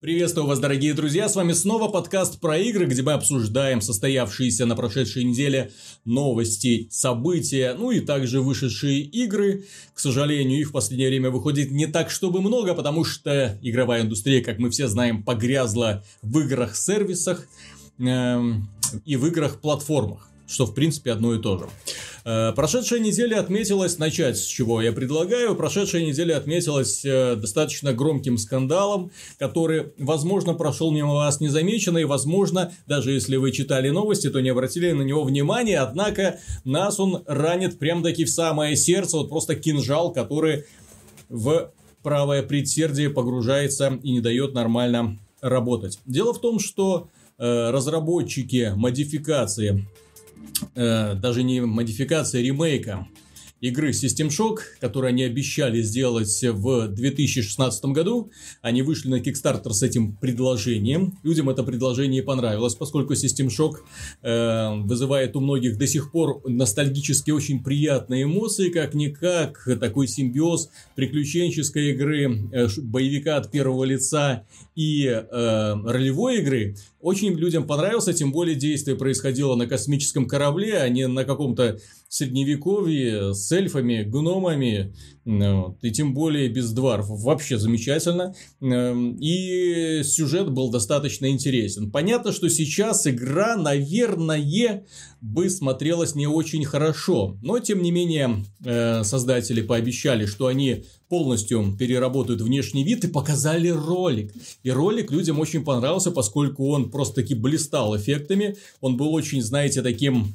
Приветствую вас, дорогие друзья, с вами снова подкаст про игры, где мы обсуждаем состоявшиеся на прошедшей неделе новости, события, ну и также вышедшие игры. К сожалению, их в последнее время выходит не так, чтобы много, потому что игровая индустрия, как мы все знаем, погрязла в играх-сервисах эм, и в играх-платформах, что в принципе одно и то же. Э, прошедшая неделя отметилась, начать с чего я предлагаю, прошедшая неделя отметилась э, достаточно громким скандалом, который, возможно, прошел мимо вас незамеченно, и, возможно, даже если вы читали новости, то не обратили на него внимания, однако нас он ранит прям-таки в самое сердце, вот просто кинжал, который в правое предсердие погружается и не дает нормально работать. Дело в том, что э, разработчики модификации э, даже не модификация, ремейка игры System Shock, которую они обещали сделать в 2016 году. Они вышли на Kickstarter с этим предложением. Людям это предложение понравилось, поскольку System Shock э, вызывает у многих до сих пор ностальгически очень приятные эмоции, как-никак такой симбиоз приключенческой игры, э, боевика от первого лица и э, ролевой игры очень людям понравился, тем более действие происходило на космическом корабле, а не на каком-то средневековье с эльфами, гномами, вот, и тем более без дварфов. Вообще замечательно. Эм, и сюжет был достаточно интересен. Понятно, что сейчас игра, наверное, бы смотрелась не очень хорошо. Но, тем не менее, э, создатели пообещали, что они полностью переработают внешний вид и показали ролик. И ролик людям очень понравился, поскольку он просто-таки блистал эффектами. Он был очень, знаете, таким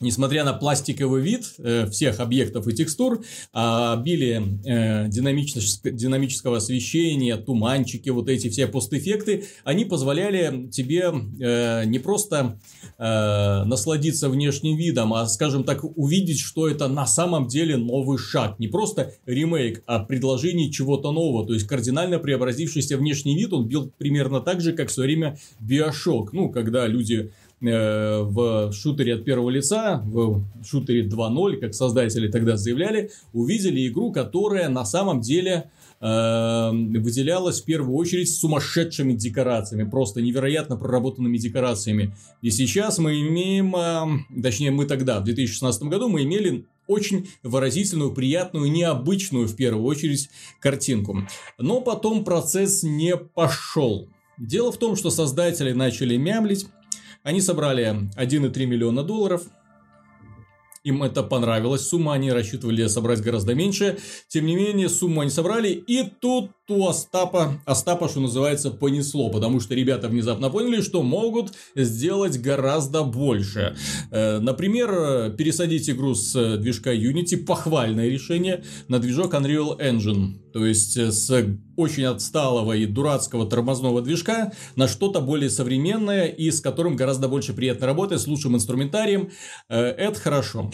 несмотря на пластиковый вид э, всех объектов и текстур, а обилие э, динамического, освещения, туманчики, вот эти все постэффекты, они позволяли тебе э, не просто насладиться внешним видом, а, скажем так, увидеть, что это на самом деле новый шаг. Не просто ремейк, а предложение чего-то нового. То есть, кардинально преобразившийся внешний вид, он бил примерно так же, как в свое время Биошок. Ну, когда люди Э, в шутере от первого лица, в шутере 2.0, как создатели тогда заявляли, увидели игру, которая на самом деле э, выделялась в первую очередь сумасшедшими декорациями, просто невероятно проработанными декорациями. И сейчас мы имеем, э, точнее мы тогда, в 2016 году, мы имели очень выразительную, приятную, необычную в первую очередь картинку. Но потом процесс не пошел. Дело в том, что создатели начали мямлить, они собрали 1,3 миллиона долларов. Им это понравилось. Сумма они рассчитывали собрать гораздо меньше. Тем не менее, сумму они собрали. И тут у Остапа, Остапа, что называется, понесло. Потому что ребята внезапно поняли, что могут сделать гораздо больше. Э, например, пересадить игру с движка Unity, похвальное решение, на движок Unreal Engine. То есть, э, с очень отсталого и дурацкого тормозного движка на что-то более современное и с которым гораздо больше приятно работать, с лучшим инструментарием. Э, это хорошо.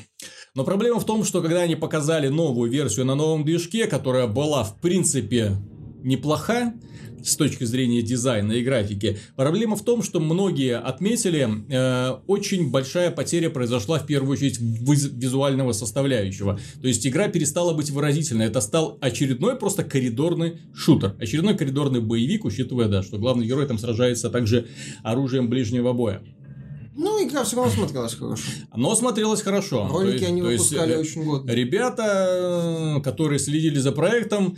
Но проблема в том, что когда они показали новую версию на новом движке, которая была в принципе неплоха, с точки зрения дизайна и графики. Проблема в том, что многие отметили, э, очень большая потеря произошла в первую очередь визуального составляющего. То есть игра перестала быть выразительной. Это стал очередной просто коридорный шутер. Очередной коридорный боевик, учитывая, да, что главный герой там сражается также оружием ближнего боя. Ну, игра все равно смотрелась хорошо. Но смотрелась хорошо. Ролики то есть, они выпускали есть, очень годно. Ребята, которые следили за проектом,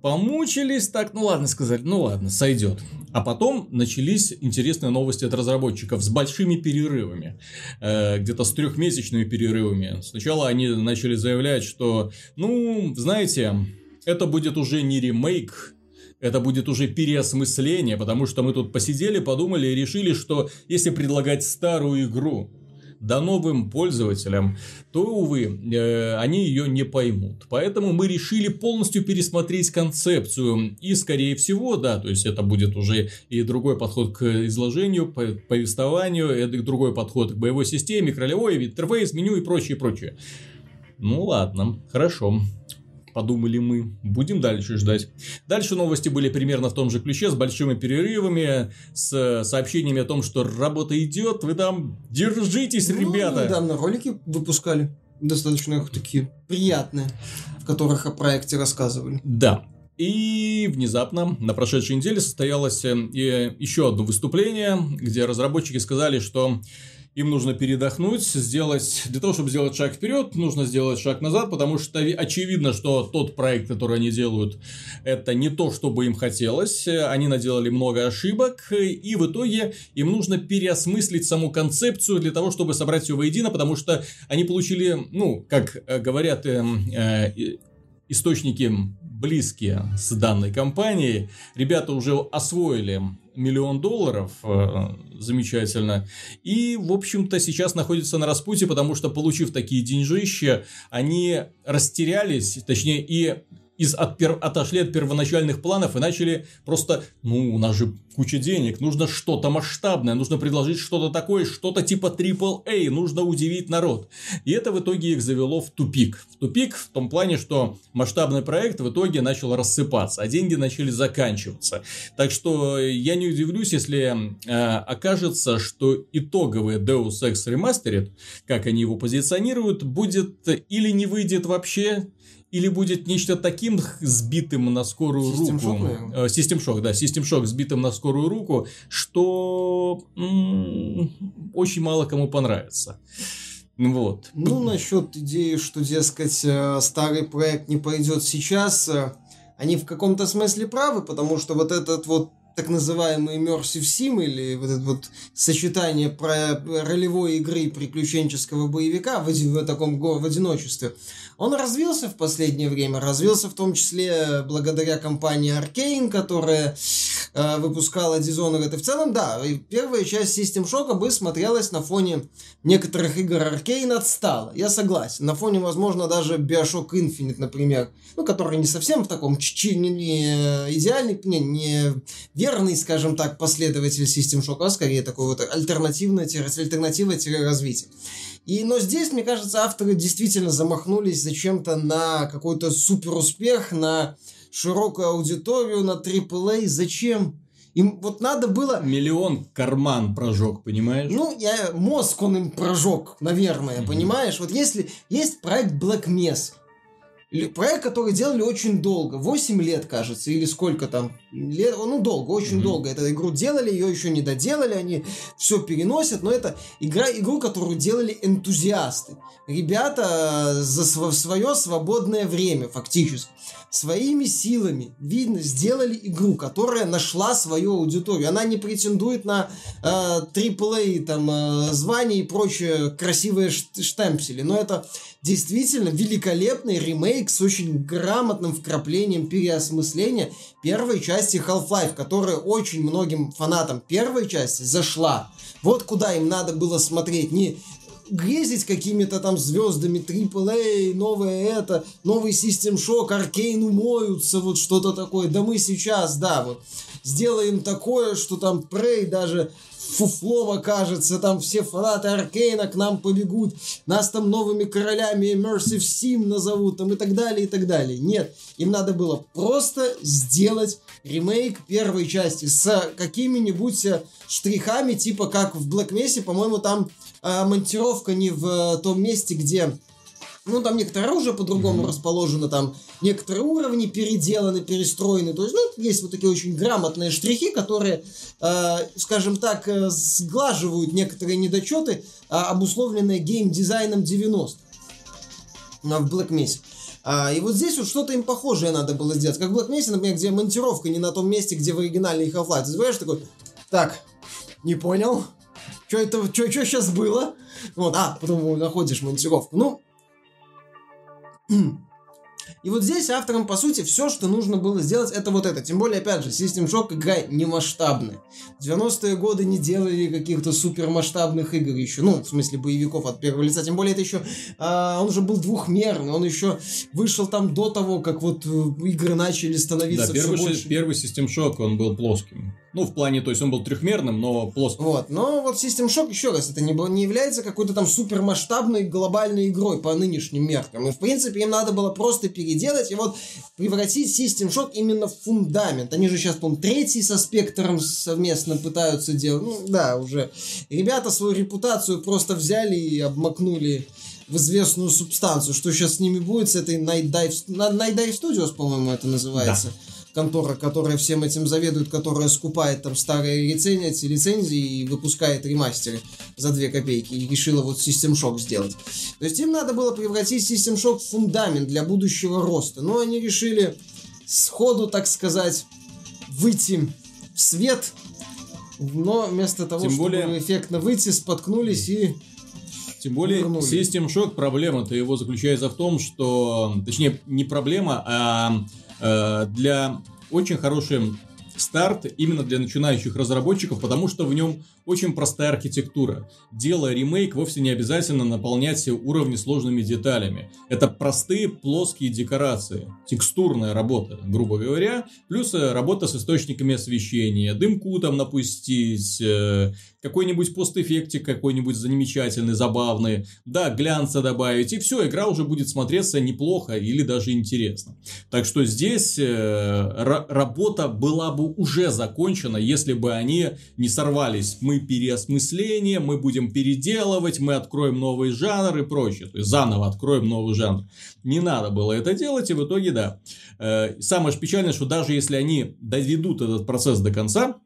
помучились так, ну ладно сказать, ну ладно, сойдет. А потом начались интересные новости от разработчиков с большими перерывами, э, где-то с трехмесячными перерывами. Сначала они начали заявлять, что, ну, знаете, это будет уже не ремейк это будет уже переосмысление, потому что мы тут посидели, подумали и решили, что если предлагать старую игру да новым пользователям, то, увы, э, они ее не поймут. Поэтому мы решили полностью пересмотреть концепцию. И, скорее всего, да, то есть это будет уже и другой подход к изложению, повествованию, это другой подход к боевой системе, к ролевой, интерфейс, меню и прочее, прочее. Ну ладно, хорошо подумали мы. Будем дальше ждать. Дальше новости были примерно в том же ключе, с большими перерывами, с сообщениями о том, что работа идет, вы там держитесь, ну, ребята. Недавно ролики выпускали, достаточно такие приятные, в которых о проекте рассказывали. Да. И внезапно на прошедшей неделе состоялось э, еще одно выступление, где разработчики сказали, что им нужно передохнуть, сделать... Для того, чтобы сделать шаг вперед, нужно сделать шаг назад, потому что очевидно, что тот проект, который они делают, это не то, что бы им хотелось. Они наделали много ошибок, и в итоге им нужно переосмыслить саму концепцию для того, чтобы собрать все воедино, потому что они получили, ну, как говорят э, э, источники близкие с данной компанией. Ребята уже освоили миллион долларов, э, замечательно. И, в общем-то, сейчас находятся на распутье, потому что, получив такие деньжища, они растерялись, точнее, и из, от, пер, отошли от первоначальных планов и начали просто, ну, у нас же куча денег, нужно что-то масштабное, нужно предложить что-то такое, что-то типа AAA, нужно удивить народ. И это в итоге их завело в тупик. В тупик в том плане, что масштабный проект в итоге начал рассыпаться, а деньги начали заканчиваться. Так что я не удивлюсь, если э, окажется, что итоговый Deus Ex Remastered, как они его позиционируют, будет или не выйдет вообще, или будет нечто таким сбитым на скорую System руку. Shock, Систем шок, да, Систем шок сбитым на скорую руку, что м-м, очень мало кому понравится. Вот. Ну, насчет идеи, что, дескать, э, старый проект не пойдет сейчас, э, они в каком-то смысле правы, потому что вот этот вот так называемый Immersive Sim или вот это вот сочетание про ролевой игры и приключенческого боевика в, в таком в одиночестве, он развился в последнее время, развился в том числе благодаря компании Arkane, которая э, выпускала Dishonored. И в целом, да, первая часть System Shock бы смотрелась на фоне некоторых игр Arkane отстала. Я согласен. На фоне, возможно, даже Bioshock Infinite, например, ну, который не совсем в таком не, не идеальный, не, не верный, скажем так, последователь System Shock, а скорее такой вот альтернативное, альтернатива развития. И, но здесь, мне кажется, авторы действительно замахнулись зачем-то на какой-то супер успех, на широкую аудиторию, на AAA. Зачем? Им вот надо было... Миллион карман прожег, понимаешь? Ну, я мозг он им прожег, наверное, mm-hmm. понимаешь? Вот если есть проект Black Mesa, Проект, который делали очень долго, 8 лет, кажется, или сколько там, лет, ну, долго, очень mm-hmm. долго. Эту игру делали, ее еще не доделали, они все переносят, но это игра, игру, которую делали энтузиасты. Ребята за свое свободное время, фактически своими силами, видно, сделали игру, которая нашла свою аудиторию. Она не претендует на э, AAA там, э, звание и прочие красивые штемпсели, но это действительно великолепный ремейк с очень грамотным вкраплением переосмысления первой части Half-Life, которая очень многим фанатам первой части зашла. Вот куда им надо было смотреть. Не грезить какими-то там звездами, AAA, новое это, новый System Shock, Аркейн умоются, вот что-то такое. Да мы сейчас, да, вот сделаем такое, что там Prey даже фуфлом окажется, там все фанаты Аркейна к нам побегут, нас там новыми королями Immersive Sim назовут, там и так далее, и так далее. Нет, им надо было просто сделать ремейк первой части с какими-нибудь э, штрихами, типа как в Black Mesa, по-моему, там э, монтировка не в э, том месте, где ну, там некоторое оружие по-другому mm-hmm. расположено, там некоторые уровни переделаны, перестроены. То есть, ну, есть вот такие очень грамотные штрихи, которые, э, скажем так, э, сглаживают некоторые недочеты, э, обусловленные геймдизайном 90 в Black Mesa. А, и вот здесь вот что-то им похожее надо было сделать. Как в Black Mesa, например, где монтировка не на том месте, где в оригинальной Half-Life. Ты знаешь, такой, так, не понял, что это, что сейчас было? Вот, а, потом находишь монтировку. Ну, и вот здесь авторам, по сути, все, что нужно было сделать, это вот это. Тем более, опять же, System Shock игра не масштабная. В 90-е годы не делали каких-то супер масштабных игр еще. Ну, в смысле, боевиков от первого лица. Тем более, это еще... А, он уже был двухмерный. Он еще вышел там до того, как вот э, игры начали становиться да, первый, все больше... первый System Shock, он был плоским. Ну, в плане, то есть он был трехмерным, но плоским. Вот, но вот System Shock, еще раз, это не, не является какой-то там супер масштабной глобальной игрой по нынешним меркам. И, в принципе, им надо было просто переделать и вот превратить System Shock именно в фундамент. Они же сейчас, по третий со Спектром совместно пытаются делать. Ну, да, уже. Ребята свою репутацию просто взяли и обмакнули в известную субстанцию. Что сейчас с ними будет, с этой Night Dive, Night Dive Studios, по-моему, это называется. Да контора, которая всем этим заведует, которая скупает там старые лицензии, лицензии и выпускает ремастеры за 2 копейки. И решила вот System Shock сделать. То есть им надо было превратить System Shock в фундамент для будущего роста. Но они решили сходу, так сказать, выйти в свет, но вместо того, Тем чтобы более... эффектно выйти, споткнулись и тем более, вернули. System Shock проблема-то его заключается в том, что, точнее, не проблема, а для очень хорошей старт именно для начинающих разработчиков, потому что в нем очень простая архитектура. Делая ремейк, вовсе не обязательно наполнять все уровни сложными деталями. Это простые плоские декорации, текстурная работа, грубо говоря, плюс э, работа с источниками освещения, дымку там напустить, э, какой-нибудь постэффектик какой-нибудь замечательный, забавный, да, глянца добавить, и все, игра уже будет смотреться неплохо или даже интересно. Так что здесь э, работа была бы уже закончена, если бы они не сорвались. Мы переосмысление, мы будем переделывать, мы откроем новый жанр и прочее. То есть заново откроем новый жанр. Не надо было это делать, и в итоге, да. Э, самое печальное, что даже если они доведут этот процесс до конца,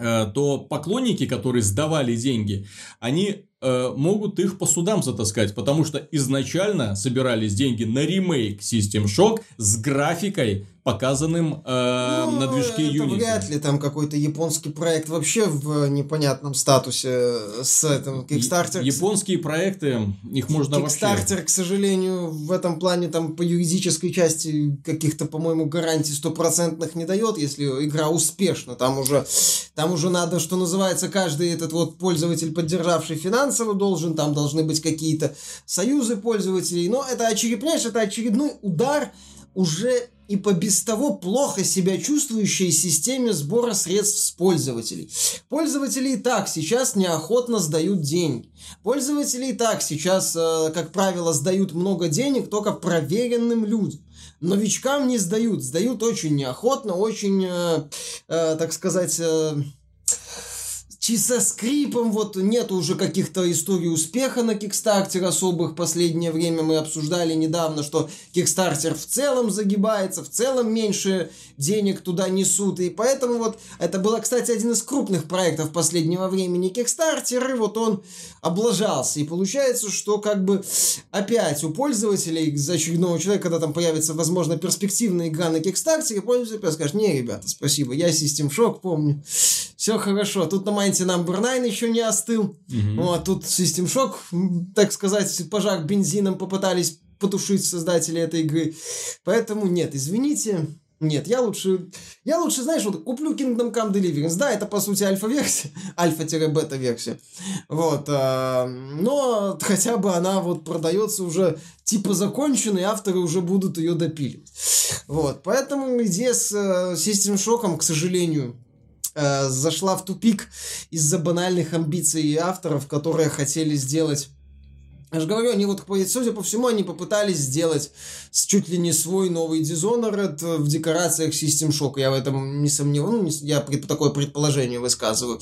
Э, то поклонники, которые сдавали деньги, они э, могут их по судам затаскать, потому что изначально собирались деньги на ремейк System Shock с графикой, показанным э, ну, на движке это Unity. вряд ли там какой-то японский проект вообще в непонятном статусе с этим Kickstarter. Японские проекты, их можно Kickstarter, вообще... Kickstarter, к сожалению, в этом плане там по юридической части каких-то, по-моему, гарантий стопроцентных не дает, если игра успешна. Там уже, там уже надо, что называется, каждый этот вот пользователь, поддержавший финансово, должен, там должны быть какие-то союзы пользователей. Но это, очередной, это очередной удар уже и по без того плохо себя чувствующей системе сбора средств с пользователей. Пользователи и так сейчас неохотно сдают деньги. Пользователи и так сейчас, э, как правило, сдают много денег только проверенным людям. Новичкам не сдают, сдают очень неохотно, очень, э, э, так сказать чисто скрипом, вот нет уже каких-то историй успеха на Кикстартере особых. Последнее время мы обсуждали недавно, что Кикстартер в целом загибается, в целом меньше денег туда несут. И поэтому вот это было, кстати, один из крупных проектов последнего времени Кикстартер, и вот он облажался. И получается, что как бы опять у пользователей, за очередного человека, когда там появится, возможно, перспективная игра на Кикстартере, пользователь скажет, не, ребята, спасибо, я System Shock помню, все хорошо. Тут на моменте Number 9 еще не остыл. Угу. Вот, тут System Shock, так сказать, пожар бензином попытались потушить создатели этой игры. Поэтому нет, извините, нет, я лучше, я лучше, знаешь, вот куплю Kingdom Come Deliverance. Да, это по сути альфа-версия, альфа-бета-версия. Вот, а, но хотя бы она вот продается уже типа законченной, авторы уже будут ее допиливать. Вот, поэтому идея с э, System Shock, к сожалению, э, зашла в тупик из-за банальных амбиций авторов, которые хотели сделать я же говорю, они вот, судя по всему, они попытались сделать чуть ли не свой новый Dishonored в декорациях System Shock. Я в этом не сомневаюсь, ну, я пред, такое предположение высказываю.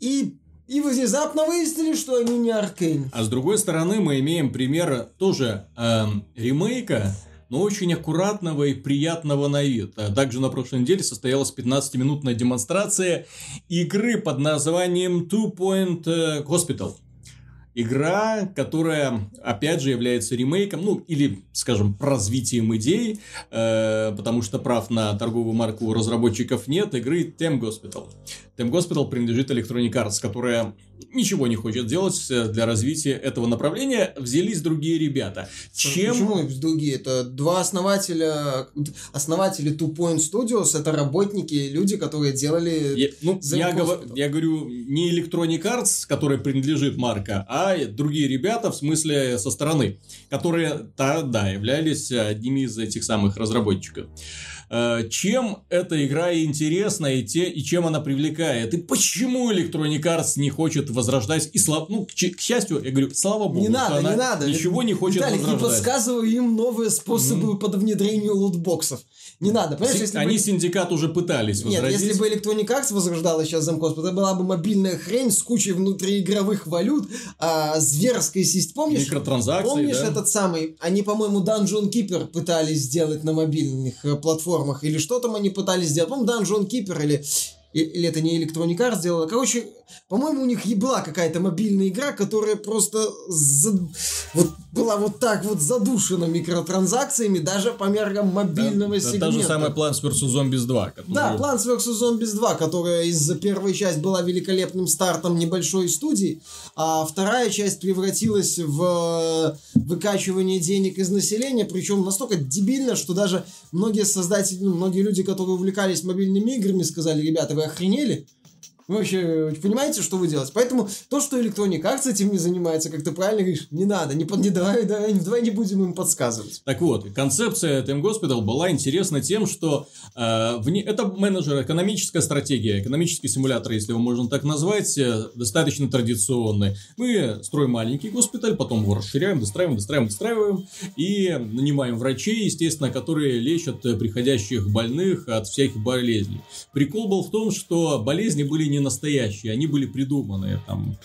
И и внезапно выяснили, что они не Аркейн. А с другой стороны, мы имеем пример тоже эм, ремейка, но очень аккуратного и приятного на вид. А также на прошлой неделе состоялась 15-минутная демонстрация игры под названием Two Point э, Hospital. Игра, которая, опять же, является ремейком, ну, или, скажем, развитием идей, э, потому что прав на торговую марку разработчиков нет, игры Tem Hospital. Tem Hospital принадлежит Electronic Arts, которая ничего не хочет делать э, для развития этого направления. Взялись другие ребята. Чем... Почему другие? Это два основателя, основатели Two Point Studios, это работники, люди, которые делали... Я, ну, я, говор, я говорю не Electronic Arts, которая принадлежит марка, а другие ребята, в смысле со стороны, которые, да, да, являлись одними из этих самых разработчиков. Э, чем эта игра интересна и, те, и чем она привлекает. И почему Electronic Arts не хочет возрождать. И слава, ну, к, к счастью, я говорю, слава богу, не надо, не надо. ничего не хочет Виталик, возрождать. не подсказывай им новые способы mm-hmm. по внедрению лутбоксов. Не надо, понимаешь, если Они бы... синдикат уже пытались возродить. Нет, если бы Electronic Arts возрождала сейчас замкос, это была бы мобильная хрень с кучей внутриигровых валют, а, зверской системой. Помнишь? Микротранзакции, Помнишь да? этот самый, они, по-моему, Dungeon Keeper пытались сделать на мобильных э, платформах, или что там они пытались сделать, по-моему, Dungeon Keeper, или или это не Electronic Arts сделала. Короче, по-моему, у них была какая-то мобильная игра, которая просто за... вот была вот так вот задушена микротранзакциями даже по меркам мобильного да, сегмента. Та же самая Plants vs. Zombies 2. Который... Да, Plants vs. Zombies 2, которая из-за первой части была великолепным стартом небольшой студии, а вторая часть превратилась в выкачивание денег из населения, причем настолько дебильно, что даже многие создатели, ну, многие люди, которые увлекались мобильными играми, сказали, ребята, вы охренели? Вы вообще понимаете, что вы делаете? Поэтому то, что Electronic Arts этим не занимается, как ты правильно говоришь, не надо, не, под, не давай, давай, давай не будем им подсказывать. Так вот, концепция Time Hospital была интересна тем, что э, вне, это менеджер, экономическая стратегия, экономический симулятор, если его можно так назвать, э, достаточно традиционный. Мы строим маленький госпиталь, потом его расширяем, достраиваем, достраиваем, достраиваем и нанимаем врачей, естественно, которые лечат приходящих больных от всяких болезней. Прикол был в том, что болезни были не настоящие, они были придуманные. Там,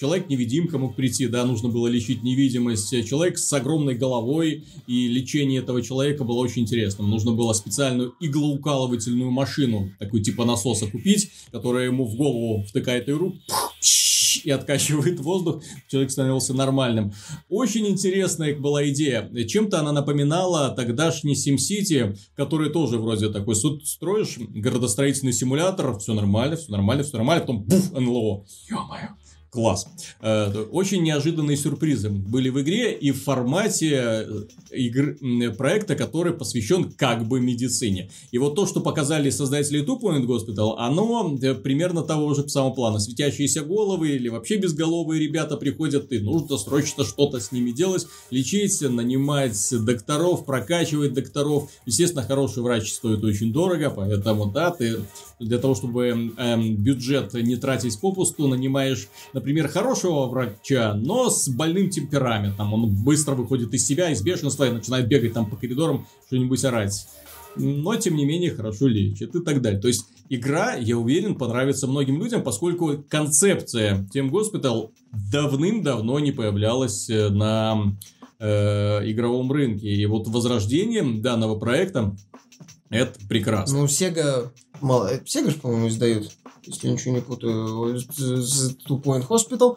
Человек-невидимка мог прийти, да, нужно было лечить невидимость. Человек с огромной головой, и лечение этого человека было очень интересным. Нужно было специальную иглоукалывательную машину, такой типа насоса купить, которая ему в голову втыкает иру, и откачивает воздух, человек становился нормальным. Очень интересная была идея. Чем-то она напоминала тогдашний SimCity, который тоже вроде такой, строишь городостроительный симулятор, все нормально, все нормально, все нормально, потом буф, НЛО. Ё-моё. Класс. Э, очень неожиданные сюрпризы были в игре и в формате э, игр, проекта, который посвящен как бы медицине. И вот то, что показали создатели Two Point Hospital, оно э, примерно того же самого плана. Светящиеся головы или вообще безголовые ребята приходят, и нужно срочно что-то с ними делать, лечить, нанимать докторов, прокачивать докторов. Естественно, хороший врач стоит очень дорого, поэтому, да, ты для того, чтобы эм, бюджет не тратить попусту, нанимаешь например, хорошего врача, но с больным темпераментом. Он быстро выходит из себя, из бешенства и начинает бегать там по коридорам, что-нибудь орать. Но, тем не менее, хорошо лечит и так далее. То есть, игра, я уверен, понравится многим людям, поскольку концепция Тем Госпитал давным-давно не появлялась э, на э, игровом рынке. И вот возрождение данного проекта это прекрасно. Ну, Sega, мало, Sega же, по-моему, издает если ничего не путаю, Two Point Hospital.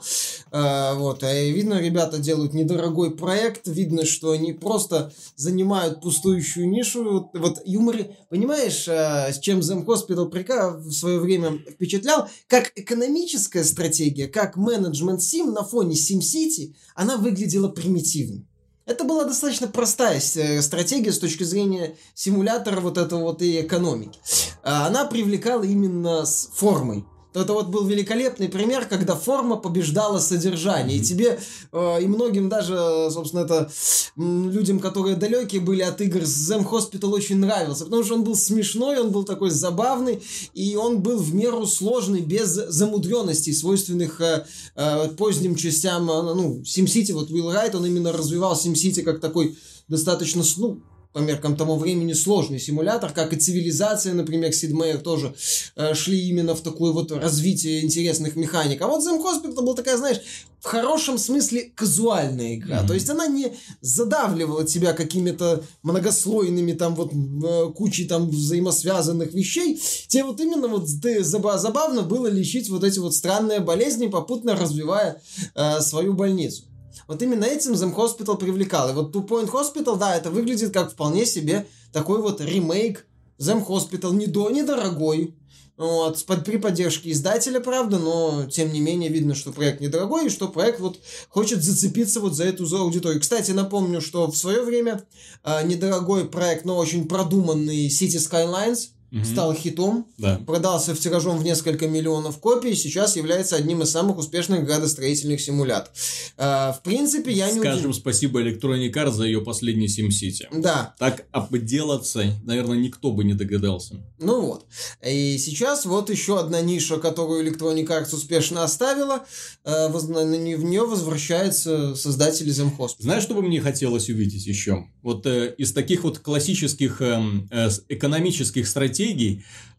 А, вот, а видно, ребята делают недорогой проект, видно, что они просто занимают пустующую нишу. Вот юмор, понимаешь, а, с чем Zen Hospital прика в свое время впечатлял, как экономическая стратегия, как менеджмент Сим на фоне SimCity, она выглядела примитивно. Это была достаточно простая э, стратегия с точки зрения симулятора вот этого вот и экономики. А она привлекала именно с формой это вот был великолепный пример, когда форма побеждала содержание. И тебе, э, и многим даже, собственно, это людям, которые далекие были от игр, Зем Hospital очень нравился, потому что он был смешной, он был такой забавный, и он был в меру сложный, без замудренностей, свойственных э, э, поздним частям, э, ну, SimCity, вот Will Wright, он именно развивал SimCity как такой достаточно, ну, по меркам того времени сложный симулятор, как и цивилизация, например, Сид Мейер тоже э, шли именно в такое вот развитие интересных механик. А вот Zen Hospital была такая, знаешь, в хорошем смысле казуальная игра. Mm-hmm. То есть она не задавливала тебя какими-то многослойными там вот э, кучей там взаимосвязанных вещей. Тебе вот именно вот ты, забавно было лечить вот эти вот странные болезни, попутно развивая э, свою больницу. Вот именно этим Zem Hospital привлекал. И вот Two Point Hospital, да, это выглядит как вполне себе такой вот ремейк Zem Hospital. Не до, недорогой, вот, под, при поддержке издателя, правда, но тем не менее видно, что проект недорогой, и что проект вот хочет зацепиться вот за эту за аудиторию. Кстати, напомню, что в свое время э, недорогой проект, но очень продуманный City Skylines – угу. стал хитом, да. продался в тиражом в несколько миллионов копий, сейчас является одним из самых успешных градостроительных симуляторов. А, в принципе, я не Скажем спасибо Electronic Arts за ее последний SimCity. Да. Так обделаться, наверное, никто бы не догадался. Ну вот. И сейчас вот еще одна ниша, которую Electronic Arts успешно оставила, э, в нее возвращаются создатели Zemhost. Знаешь, что бы мне хотелось увидеть еще? Вот э, из таких вот классических эм, э, экономических стратегий,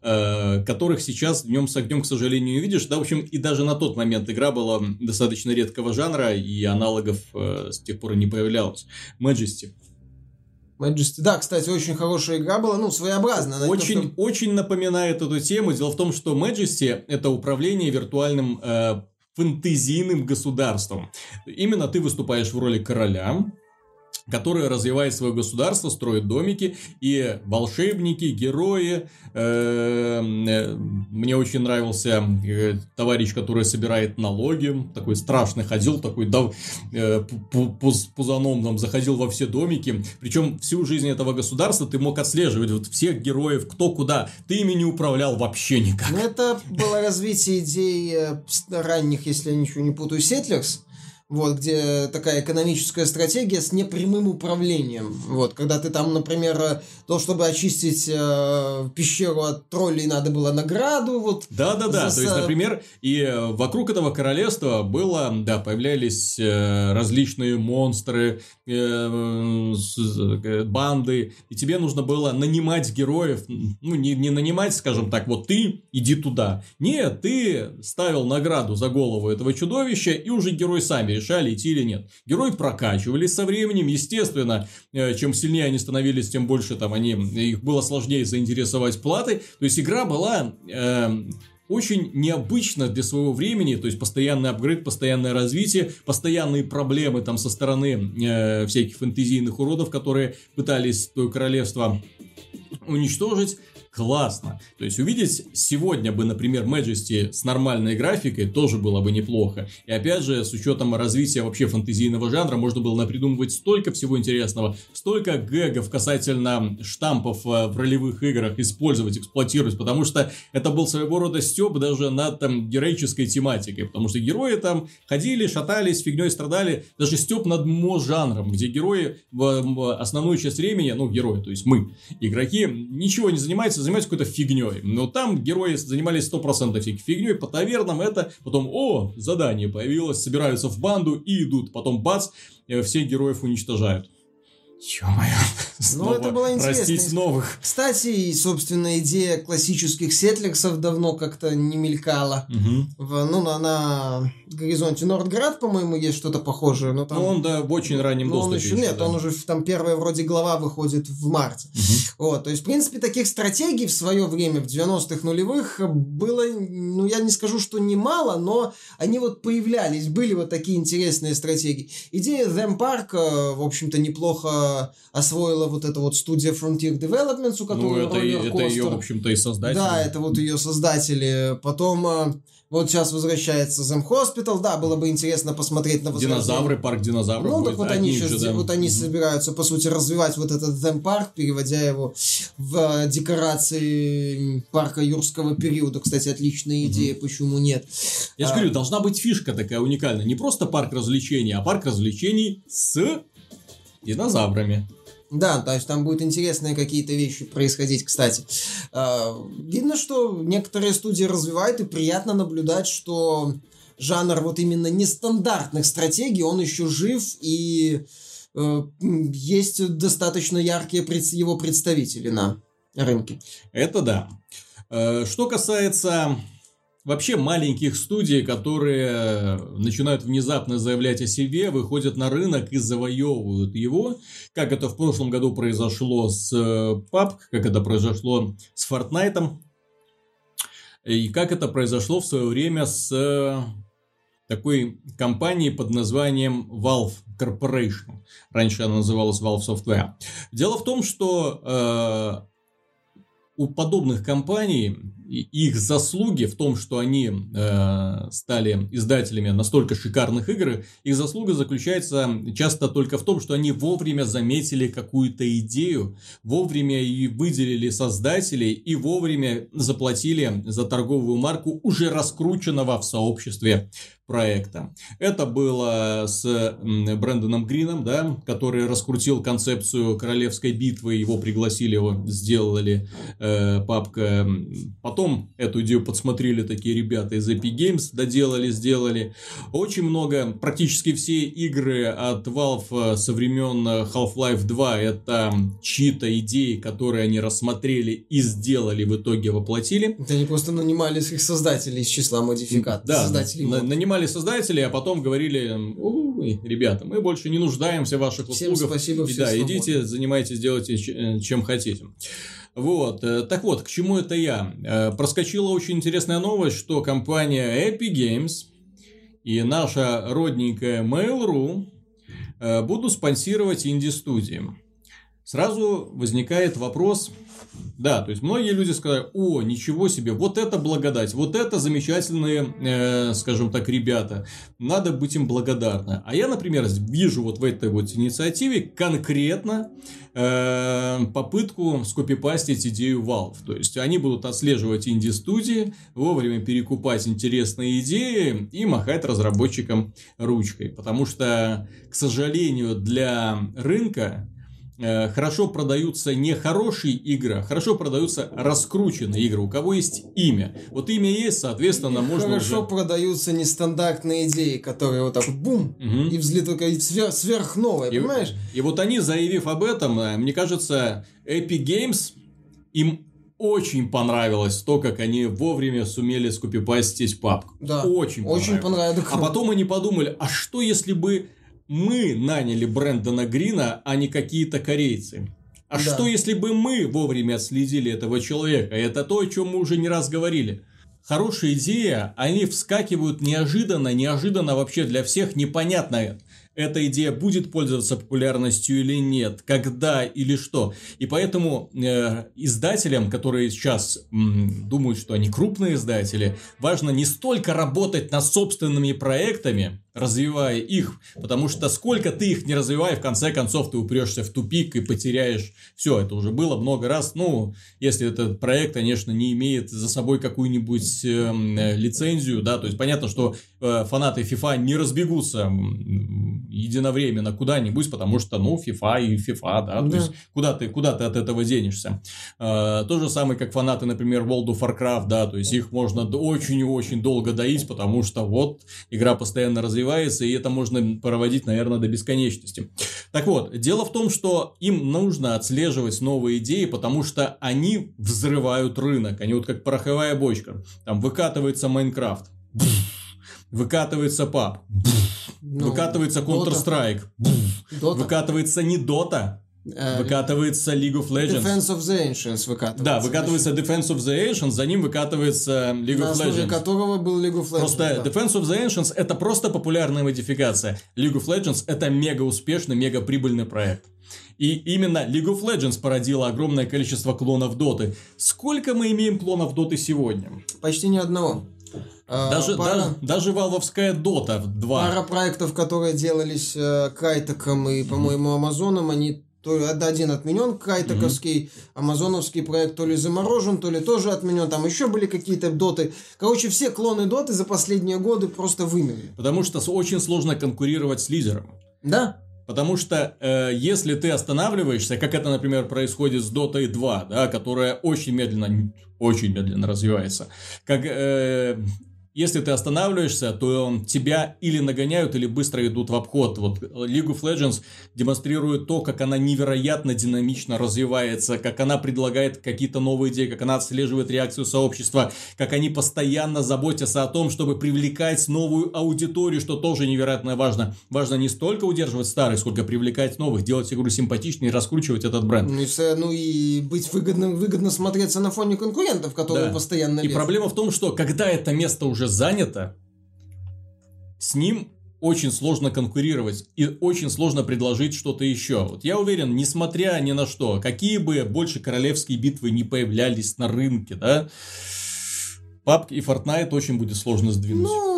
э, которых сейчас днем с огнем, к сожалению, не видишь. Да, в общем, и даже на тот момент игра была достаточно редкого жанра, и аналогов э, с тех пор и не появлялось. Majesty. Majesty. Да, кстати, очень хорошая игра была, ну, своеобразная. Очень, том, что... очень напоминает эту тему. Дело в том, что Majesty – это управление виртуальным э, фэнтезийным государством. Именно ты выступаешь в роли короля, которая развивает свое государство, строит домики, и волшебники, герои. Э, э, мне очень нравился э, товарищ, который собирает налоги, такой страшный ходил, такой да, пузаном там заходил во все домики. Причем всю жизнь этого государства ты мог отслеживать вот всех героев, кто куда. Ты ими не управлял вообще никак. Ну, это было развитие идей ранних, если я ничего не путаю, Settlers вот, где такая экономическая стратегия с непрямым управлением. Вот, когда ты там, например, то, чтобы очистить э, пещеру от троллей, надо было награду. Вот, да, да, да. За... То есть, например, и вокруг этого королевства было, да, появлялись э, различные монстры, э, э, банды, и тебе нужно было нанимать героев. Ну, не, не нанимать, скажем так, вот ты иди туда. Нет, ты ставил награду за голову этого чудовища, и уже герой сами решали, идти или нет. Герои прокачивались со временем, естественно, э, чем сильнее они становились, тем больше там они, их было сложнее заинтересовать платой. То есть игра была э, очень необычно для своего времени, то есть постоянный апгрейд, постоянное развитие, постоянные проблемы там со стороны э, всяких фэнтезийных уродов, которые пытались то королевство уничтожить классно. То есть увидеть сегодня бы, например, Majesty с нормальной графикой тоже было бы неплохо. И опять же, с учетом развития вообще фэнтезийного жанра, можно было напридумывать столько всего интересного, столько гэгов касательно штампов э, в ролевых играх использовать, эксплуатировать, потому что это был своего рода стёб даже над там героической тематикой, потому что герои там ходили, шатались, фигней страдали, даже стёб над мо-жанром, где герои в основную часть времени, ну, герои, то есть мы, игроки, ничего не занимаются, занимаются какой-то фигней. Но там герои занимались 100% всякой фигней, по тавернам это, потом, о, задание появилось, собираются в банду и идут. Потом бац, э, всех героев уничтожают. Ё-моё. Ну, это было интересно. новых. Кстати, собственно, идея классических сетлексов давно как-то не мелькала. Угу. В, ну, на, на горизонте Нордград, по-моему, есть что-то похожее. Но там... Ну, он, да, в очень раннем но доступе. Он еще, нет, да. он уже, там первая вроде глава выходит в марте. Угу. Вот, то есть, в принципе, таких стратегий в свое время, в 90-х нулевых, было, ну, я не скажу, что немало, но они вот появлялись, были вот такие интересные стратегии. Идея Them Park, э, в общем-то, неплохо освоила вот эта вот студия Frontier Developments, у которой ну, это, это ее, в общем-то, и создатели. Да, это вот ее создатели. Потом э, вот сейчас возвращается Зем Hospital, да, было бы интересно посмотреть на Динозавры, парк динозавров. Ну, так вот они еще, же, да. вот они mm-hmm. собираются, по сути, развивать вот этот Зем парк, переводя его в э, декорации парка юрского периода. Кстати, отличная идея, mm-hmm. почему нет. Я же а... говорю, должна быть фишка такая уникальная. Не просто парк развлечений, а парк развлечений с динозаврами. Да, то есть там будут интересные какие-то вещи происходить, кстати. А, видно, что некоторые студии развивают, и приятно наблюдать, что жанр вот именно нестандартных стратегий, он еще жив, и э, есть достаточно яркие его представители на рынке. Это да. Э, что касается вообще маленьких студий, которые начинают внезапно заявлять о себе, выходят на рынок и завоевывают его, как это в прошлом году произошло с PUBG, э, как это произошло с Fortnite, и как это произошло в свое время с э, такой компанией под названием Valve Corporation. Раньше она называлась Valve Software. Дело в том, что э, у подобных компаний их заслуги в том, что они э, стали издателями настолько шикарных игр, их заслуга заключается часто только в том, что они вовремя заметили какую-то идею, вовремя и выделили создателей и вовремя заплатили за торговую марку уже раскрученного в сообществе проекта. Это было с Брэндоном Грином, да, который раскрутил концепцию королевской битвы, его пригласили, его сделали э, папка. Потом эту идею подсмотрели такие ребята из Epic Games, доделали, сделали. Очень много, практически все игры от Valve со времен Half-Life 2 это чьи-то идеи, которые они рассмотрели и сделали, в итоге воплотили. Это они просто нанимали их создателей из числа модификаторов. Да, создателей на, нанимали создателей, а потом говорили, ребята, мы больше не нуждаемся в ваших Всем услугах. спасибо, И да, все идите, занимайтесь, делайте, э, чем хотите. Вот, э, так вот, к чему это я? Э, Проскочила очень интересная новость, что компания Epic Games и наша родненькая Mail.ru э, будут спонсировать инди-студии. Сразу возникает вопрос, да, то есть многие люди сказали, о, ничего себе, вот это благодать, вот это замечательные, э, скажем так, ребята, надо быть им благодарны. А я, например, вижу вот в этой вот инициативе конкретно э, попытку скопипастить идею Valve. То есть они будут отслеживать инди-студии, вовремя перекупать интересные идеи и махать разработчикам ручкой. Потому что, к сожалению, для рынка хорошо продаются не хорошие игры, а хорошо продаются раскрученные игры, у кого есть имя. Вот имя есть, соответственно, можно Хорошо уже... продаются нестандартные идеи, которые вот так бум, Мгм. и взлет такая свер- сверхновая, И- понимаешь? И вот они, заявив об этом, э, мне кажется, Epic Games им очень понравилось то, как они вовремя сумели скопипастить папку. Да. Очень, Очень понравилось. А потом они подумали, а что если бы мы наняли Брэндона Грина, а не какие-то корейцы? А Да. что если бы мы вовремя отследили этого человека? Это то, о чем мы уже не раз говорили. Хорошая идея, они вскакивают неожиданно, неожиданно вообще для всех непонятно, эта идея будет пользоваться популярностью или нет, когда или что. И поэтому э, издателям, которые сейчас м, думают, что они крупные издатели, важно не столько работать над собственными проектами, развивая их, потому что сколько ты их не развивай, в конце концов ты упрешься в тупик и потеряешь все. Это уже было много раз. Ну, если этот проект, конечно, не имеет за собой какую-нибудь эм, э, лицензию, да, то есть понятно, что э, фанаты FIFA не разбегутся единовременно куда-нибудь, потому что, ну, FIFA и FIFA, да, то Да. есть куда ты, куда ты от этого денешься. Э, то же самое, как фанаты, например, World of Warcraft, да, то есть их можно очень и очень долго доить, потому что вот игра постоянно развивается, и это можно проводить, наверное, до бесконечности. Так вот, дело в том, что им нужно отслеживать новые идеи, потому что они взрывают рынок. Они вот как пороховая бочка. Там выкатывается Майнкрафт. Выкатывается PUBG. Ну, Выкатывается. Counter-Strike. Выкатывается не Dota. Э, Выкатывается League of Legends. Defense of the Ancients выкатывается. Да, выкатывается Defense of the Ancients, за ним выкатывается League На of Legends. которого был League of Legends. Просто да. Defense of the Ancients это просто популярная модификация. League of Legends это мега успешный, мега прибыльный проект. И именно League of Legends породила огромное количество клонов Доты. Сколько мы имеем клонов Доты сегодня? Почти ни одного. А, Даже, пара, даже, даже валвовская Дота 2. пара проектов, которые делались э, Кайтеком и, по-моему, Амазоном, они то ли один отменен, Кайтековский, Амазоновский проект то ли заморожен, то ли тоже отменен, там еще были какие-то доты. Короче, все клоны доты за последние годы просто вымерли. Потому что очень сложно конкурировать с лидером. Да? Потому что э, если ты останавливаешься, как это, например, происходит с Dota 2, да, которая очень медленно, очень медленно развивается, как э, если ты останавливаешься, то тебя или нагоняют, или быстро идут в обход. Вот League of Legends демонстрирует то, как она невероятно динамично развивается, как она предлагает какие-то новые идеи, как она отслеживает реакцию сообщества, как они постоянно заботятся о том, чтобы привлекать новую аудиторию, что тоже невероятно важно. Важно не столько удерживать старых, сколько привлекать новых, делать игру симпатичнее и раскручивать этот бренд. Ну и, ну и быть выгодным, выгодно смотреться на фоне конкурентов, которые Да. постоянно И лезут. проблема в том, что когда это место уже занято, с ним очень сложно конкурировать и очень сложно предложить что-то еще. Вот я уверен, несмотря ни на что, какие бы больше королевские битвы не появлялись на рынке, да, PUBG и Fortnite очень будет сложно сдвинуть. Ну,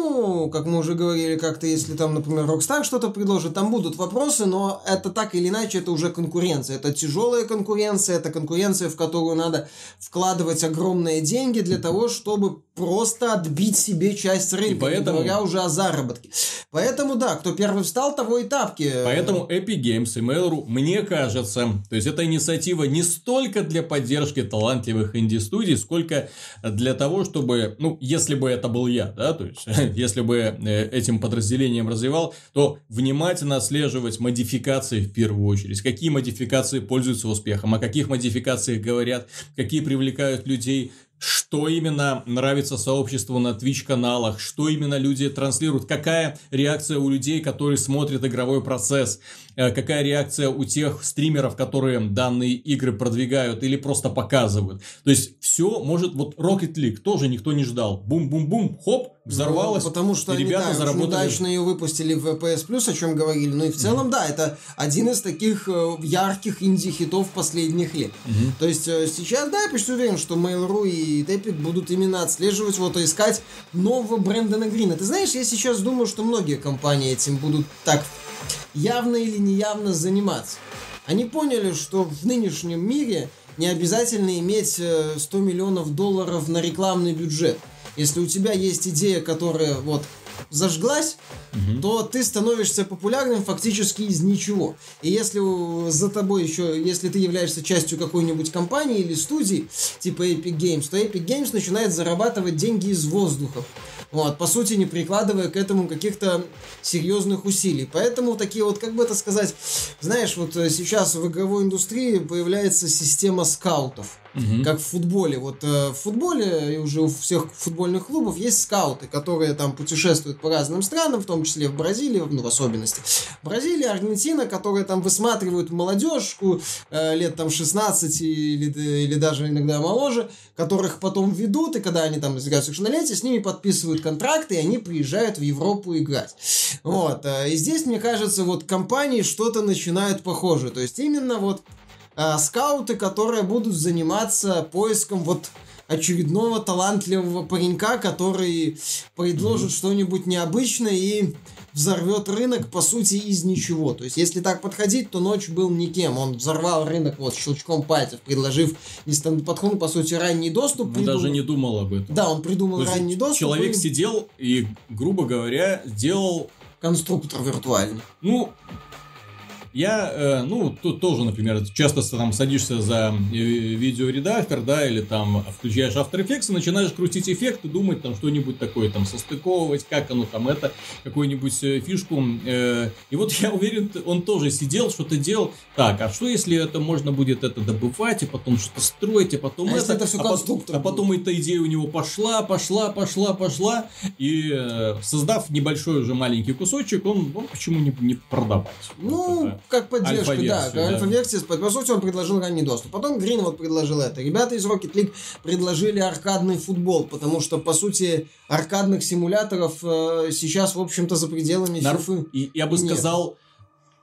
как мы уже говорили, как-то если там, например, Rockstar что-то предложит, там будут вопросы, но это так или иначе, это уже конкуренция. Это тяжелая конкуренция, это конкуренция, в которую надо вкладывать огромные деньги для того, чтобы просто отбить себе часть рынка, и поэтому... говоря уже о заработке. Поэтому, да, кто первый встал, того и тапки. Поэтому Epic Games и Mail.ru, мне кажется, то есть эта инициатива не столько для поддержки талантливых инди-студий, сколько для того, чтобы, ну, если бы это был я, да, то есть, если бы э, этим подразделением развивал, то внимательно отслеживать модификации в первую очередь. Какие модификации пользуются успехом, о каких модификациях говорят, какие привлекают людей, что именно нравится сообществу на Twitch-каналах, что именно люди транслируют, какая реакция у людей, которые смотрят игровой процесс, э, какая реакция у тех стримеров, которые данные игры продвигают или просто показывают. То есть, все может... Вот Rocket League тоже никто не ждал. Бум-бум-бум, хоп, взорвалась. Ну, потому что и ребята они, да, заработали... удачно ее выпустили в PS Plus, о чем говорили. Ну и в целом, mm-hmm. да, это один из таких э, ярких инди-хитов последних лет. Mm-hmm. То есть э, сейчас, да, я почти уверен, что Mail.ru и Epic будут именно отслеживать, вот, искать нового Брэндона Грина. Ты знаешь, я сейчас думаю, что многие компании этим будут так явно или неявно заниматься. Они поняли, что в нынешнем мире не обязательно иметь 100 э, миллионов долларов на рекламный бюджет. Если у тебя есть идея, которая вот зажглась, угу. то ты становишься популярным фактически из ничего. И если за тобой еще, если ты являешься частью какой-нибудь компании или студии, типа Epic Games, то Epic Games начинает зарабатывать деньги из воздуха. Вот, по сути, не прикладывая к этому каких-то серьезных усилий. Поэтому такие вот, как бы это сказать, знаешь, вот э, сейчас в игровой индустрии появляется система скаутов. Угу. Как в футболе. Вот э, в футболе и уже у всех футбольных клубов есть скауты, которые там путешествуют по разным странам, в том числе в Бразилии, ну, в особенности. Бразилия, Аргентина, которые там высматривают молодежку э, лет там 16 или, или даже иногда моложе, которых потом ведут, и когда они там достигают совершеннолетия, с ними подписывают контракты, и они приезжают в Европу играть. Вот. Э, и здесь, мне кажется, вот компании что-то начинают похоже. То есть именно вот э, скауты, которые будут заниматься поиском вот очередного талантливого паренька, который предложит mm-hmm. что-нибудь необычное и взорвет рынок, по сути, из ничего. То есть, если так подходить, то ночь был никем. Он взорвал рынок вот щелчком пальцев, предложив подход, по сути, ранний доступ. Он придумал... даже не думал об этом. Да, он придумал ранний доступ. Человек и... сидел и, грубо говоря, сделал конструктор виртуальный. Ну, я, э, ну, тут тоже, например, часто там садишься за э, видеоредактор, да, или там включаешь After Effects и начинаешь крутить эффекты, думать там что-нибудь такое, там, состыковывать, как оно там это, какую-нибудь э, фишку. И вот я уверен, он тоже сидел, что-то делал. Так, а что если это можно будет это добывать, и потом что-то строить, и потом а это... это все а, потом, а потом эта идея у него пошла, пошла, пошла, пошла, и создав небольшой уже маленький кусочек, он, он почему не, не продавать? Ну, вот как поддержка, да, да. альфа-версия, по сути, он предложил ранний доступ. Потом Грин вот предложил это. Ребята из Rocket League предложили аркадный футбол, потому что, по сути, аркадных симуляторов э, сейчас, в общем-то, за пределами Нар... FIFA и, Я бы нет. сказал,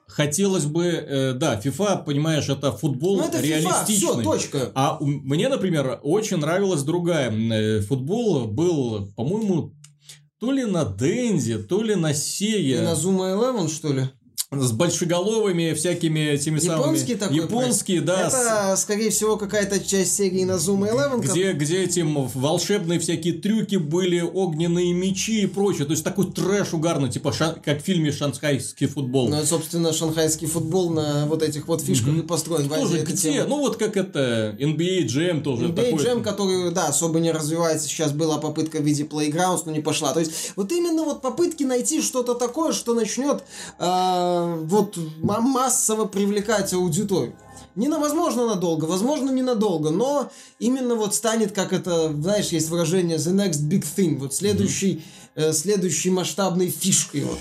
хотелось бы, э, да, FIFA, понимаешь, это футбол ну, это реалистичный. FIFA, все, точка. А у, мне, например, очень нравилась другая. Э, футбол был, по-моему, то ли на Денде, то ли на Сее. И на Zuma Eleven, что ли? С большеголовыми всякими этими Японский самыми... Такой Японский, да. Это, скорее всего, какая-то часть серии на Zoom Eleven. Где, где этим волшебные всякие трюки были, огненные мечи и прочее. То есть, такой трэш угарный, типа, ша... как в фильме «Шанхайский футбол». Ну, собственно, шанхайский футбол на вот этих вот фишках mm-hmm. и построен. Тоже где? Тема. Ну, вот как это, NBA Jam тоже. NBA такой... Jam, который, да, особо не развивается. Сейчас была попытка в виде Playgrounds, но не пошла. То есть, вот именно вот попытки найти что-то такое, что начнет э, вот массово привлекать аудиторию. Не на, возможно, надолго, возможно, ненадолго, но именно вот станет, как это, знаешь, есть выражение the next big thing, вот следующий, mm-hmm. э, следующей масштабной фишкой. Вот.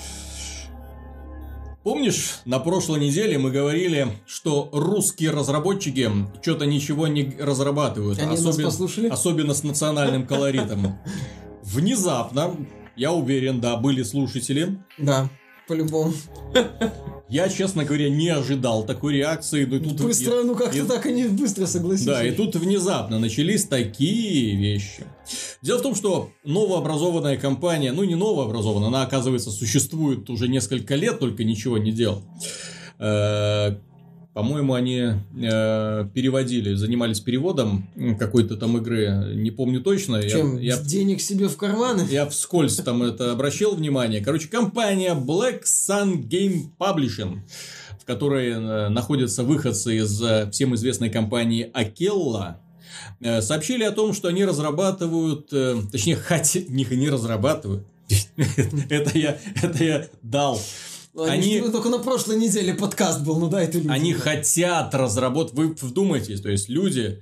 Помнишь, на прошлой неделе мы говорили, что русские разработчики что-то ничего не разрабатывают, Они особенно, нас послушали? особенно с национальным колоритом. Внезапно, я уверен, да, были слушатели. Да по-любому. Я, честно говоря, не ожидал такой реакции. Но тут быстро, и, ну как-то и, так они быстро согласились. Да, и тут внезапно начались такие вещи. Дело в том, что новообразованная компания, ну не новообразованная, она, оказывается, существует уже несколько лет, только ничего не делал. По-моему, они э, переводили, занимались переводом какой-то там игры, не помню точно. Чем? Я, я, денег себе в карманы? Я вскользь там это обращал внимание. Короче, компания Black Sun Game Publishing, в которой э, находятся выходцы из э, всем известной компании Akella, э, сообщили о том, что они разрабатывают, точнее, хотят, не, не разрабатывают, это я, это я дал они, они только на прошлой неделе подкаст был, ну да, это люди. Они хотят разработать, вы вдумайтесь, то есть люди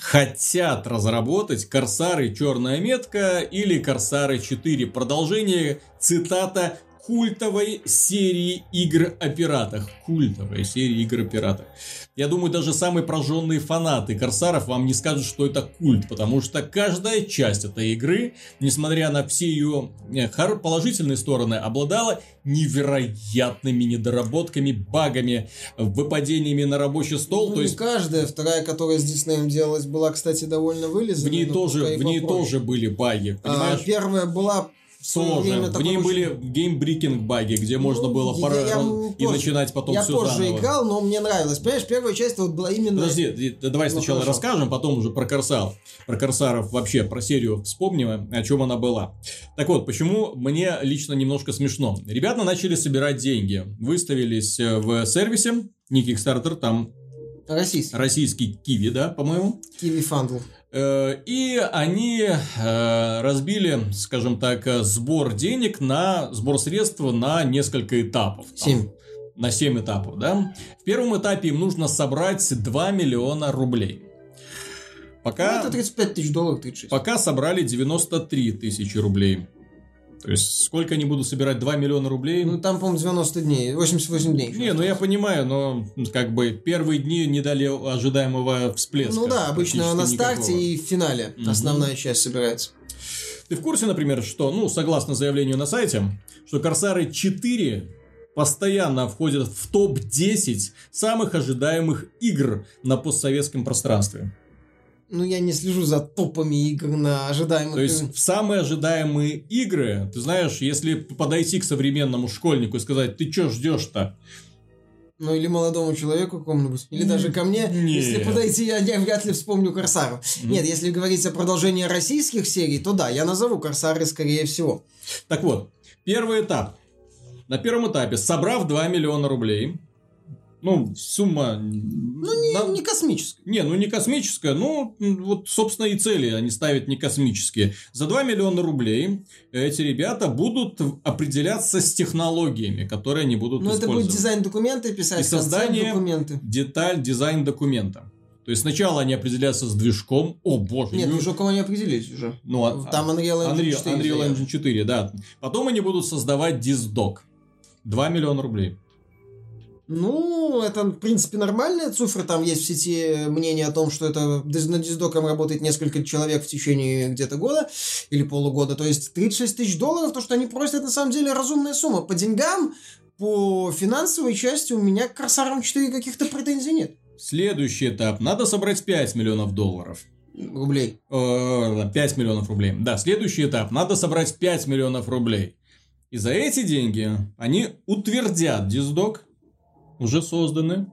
хотят разработать Корсары Черная метка или Корсары 4. Продолжение, цитата, культовой серии игр о пиратах. Культовой серии игр о пиратах. Я думаю, даже самые прожженные фанаты Корсаров вам не скажут, что это культ, потому что каждая часть этой игры, несмотря на все ее э, положительные стороны, обладала невероятными недоработками, багами, выпадениями на рабочий стол. Ну, то есть каждая, вторая, которая с Диснеем делалась, была, кстати, довольно вылизана. В ней тоже, в ней тоже были баги, понимаешь? А, первая была Сложно. В ней были геймбрикинг баги, где ну, можно было пора я, я и позже, начинать потом я все позже заново. играл, но мне нравилось. Понимаешь, первая часть вот была именно... Подожди, давай ну, сначала хорошо. расскажем, потом уже про Корсар. Про Корсаров вообще, про серию вспомним, о чем она была. Так вот, почему мне лично немножко смешно. Ребята начали собирать деньги. Выставились э, в сервисе, не Kickstarter, там Российский. Российский Киви, да, по-моему? Киви Фандл. Э, и они э, разбили, скажем так, сбор денег на сбор средств на несколько этапов. Семь. На семь этапов, да. В первом этапе им нужно собрать 2 миллиона рублей. Пока, ну, это 35 тысяч долларов, 36. Пока собрали 93 тысячи рублей. То есть, сколько они будут собирать? 2 миллиона рублей? Ну, там, по-моему, 90 дней, 88 дней. Не, ну я понимаю, но как бы первые дни не дали ожидаемого всплеска. Ну да, обычно на старте никакого. и в финале угу. основная часть собирается. Ты в курсе, например, что, ну, согласно заявлению на сайте, что Корсары 4 постоянно входят в топ-10 самых ожидаемых игр на постсоветском пространстве? Ну, я не слежу за топами игр на ожидаемых. То есть, в самые ожидаемые игры, ты знаешь, если подойти к современному школьнику и сказать, ты что ждешь-то? Ну, или молодому человеку какому-нибудь. Или даже ко мне. Нет. Если подойти, я, я вряд ли вспомню Корсаров. Mm. Нет, если говорить о продолжении российских серий, то да, я назову Корсары, скорее всего. Так вот, первый этап. На первом этапе, собрав 2 миллиона рублей, ну, сумма... Ну, не, космическая. Не, ну не космическая, ну, вот, собственно, и цели они ставят не космические. За 2 миллиона рублей эти ребята будут определяться с технологиями, которые они будут Ну, это будет дизайн документы писать, и создание документы. деталь, дизайн документа. То есть сначала они определяются с движком. О, боже. Нет, движком они определились уже. Ну, а, Там Unreal Engine Unreal, 4. Unreal Engine 4, да. Потом они будут создавать диздок. 2 миллиона рублей. Ну, это, в принципе, нормальная цифра. Там есть в сети мнение о том, что это на диздоком работает несколько человек в течение где-то года или полугода. То есть 36 тысяч долларов, то, что они просят, на самом деле разумная сумма. По деньгам, по финансовой части у меня к Корсарам 4 каких-то претензий нет. Следующий этап. Надо собрать 5 миллионов долларов. Рублей. 5 э, миллионов рублей. Да, следующий этап. Надо собрать 5 миллионов рублей. И за эти деньги они утвердят диздок, уже созданы.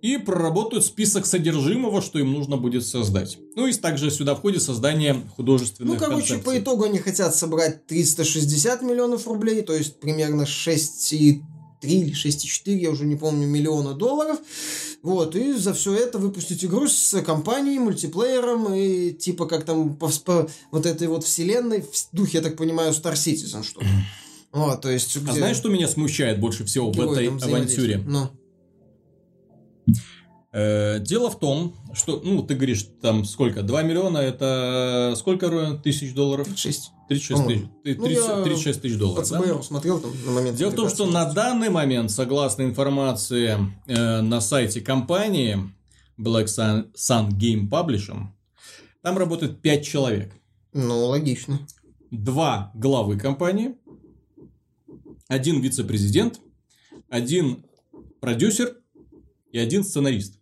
И проработают список содержимого, что им нужно будет создать. Ну и также сюда входит создание художественных Ну, короче, концепций. по итогу они хотят собрать 360 миллионов рублей, то есть примерно 6,3 или 6,4, я уже не помню, миллиона долларов. Вот, и за все это выпустить игру с компанией, мультиплеером и типа как там по, по вот этой вот вселенной, в духе, я так понимаю, Star Citizen что-то. Вот, то есть, а где... А знаешь, что меня смущает больше всего в этой авантюре? Ну. Э, дело в том, что, ну, ты говоришь, там сколько? 2 миллиона это сколько тысяч долларов? 36. 36 тысяч, 30, ну, 36 тысяч долларов. Да? смотрел там на момент. Дело в том, что на данный момент, согласно информации э, на сайте компании Black Sun, Sun Game Publishing, там работает 5 человек. Ну, логично. Два главы компании один вице-президент, один продюсер и один сценарист.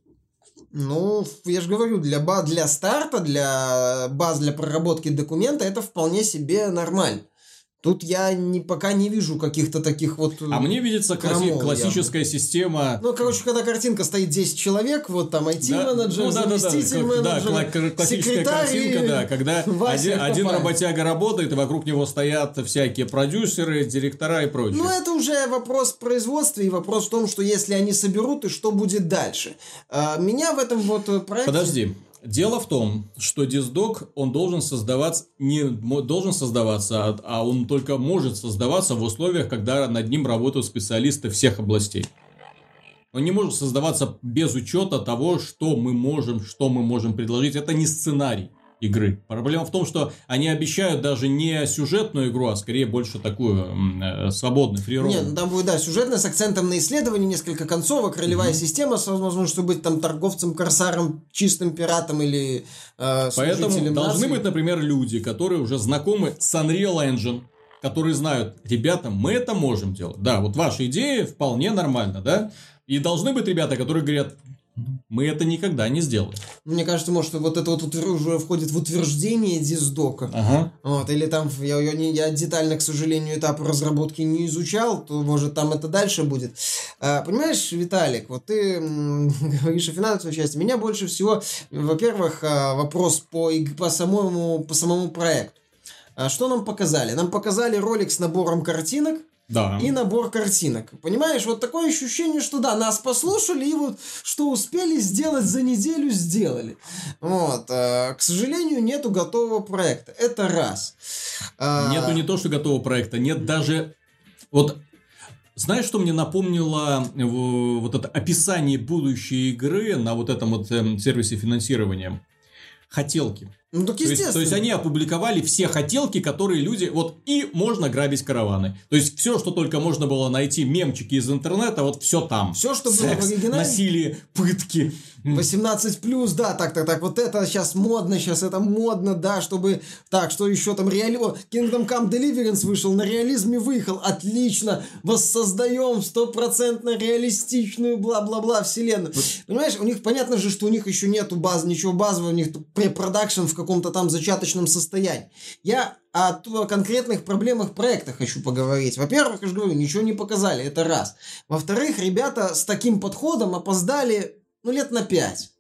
Ну, я же говорю, для, ба для старта, для баз для проработки документа это вполне себе нормально. Тут я не, пока не вижу каких-то таких вот... А мне видится класси- классическая явно. система... Ну, короче, когда картинка стоит 10 человек, вот там IT-менеджер, да, ну, заместитель да, да, менеджера, да, классическая картинка, да, когда один, один работяга работает, и вокруг него стоят всякие продюсеры, директора и прочее. Ну, это уже вопрос производства и вопрос в том, что если они соберут, и что будет дальше. А, меня в этом вот проекте... Подожди, Дело в том, что диздок, он должен создаваться, не должен создаваться, а, а он только может создаваться в условиях, когда над ним работают специалисты всех областей. Он не может создаваться без учета того, что мы можем, что мы можем предложить. Это не сценарий игры. Проблема в том, что они обещают даже не сюжетную игру, а скорее больше такую э, свободную, фрирол. Нет, ну, там будет, да, сюжетная с акцентом на исследование, несколько концовок, ролевая mm-hmm. система с возможностью быть там торговцем, корсаром, чистым пиратом или э, Поэтому должны быть, например, люди, которые уже знакомы с Unreal Engine, которые знают, ребята, мы это можем делать. Да, вот ваша идея вполне нормально, да? И должны быть ребята, которые говорят, мы это никогда не сделаем. Мне кажется, может, вот это вот уже входит в утверждение диздока. Ага. Вот, или там, я, я, я детально, к сожалению, этап разработки не изучал, то, может, там это дальше будет. А, понимаешь, Виталик, вот ты говоришь о финансовой части. Меня больше всего, во-первых, а, вопрос по, по, самому, по самому проекту. А что нам показали? Нам показали ролик с набором картинок, да. и набор картинок. Понимаешь, вот такое ощущение, что да, нас послушали и вот что успели сделать за неделю, сделали. Вот. А, к сожалению, нету готового проекта. Это раз. А, нету не то, что готового проекта, нет даже... Вот знаешь, что мне напомнило э, вот это описание будущей игры на вот этом вот эм, сервисе финансирования? Хотелки. Ну, так естественно. То есть, то есть они опубликовали все хотелки, которые люди... Вот и можно грабить караваны. То есть все, что только можно было найти, мемчики из интернета, вот все там. Все, что Секс, было в оригинале. Насилие, пытки. 18 плюс, да, так, так, так, вот это сейчас модно, сейчас это модно, да, чтобы, так, что еще там, реали... Kingdom Come Deliverance вышел, на реализме выехал, отлично, воссоздаем стопроцентно реалистичную бла-бла-бла вселенную. Понимаешь, у них понятно же, что у них еще нету базы, ничего базового, у них препродакшн в каком-то там зачаточном состоянии. Я о, конкретных проблемах проекта хочу поговорить. Во-первых, я же говорю, ничего не показали, это раз. Во-вторых, ребята с таким подходом опоздали, ну, лет на пять.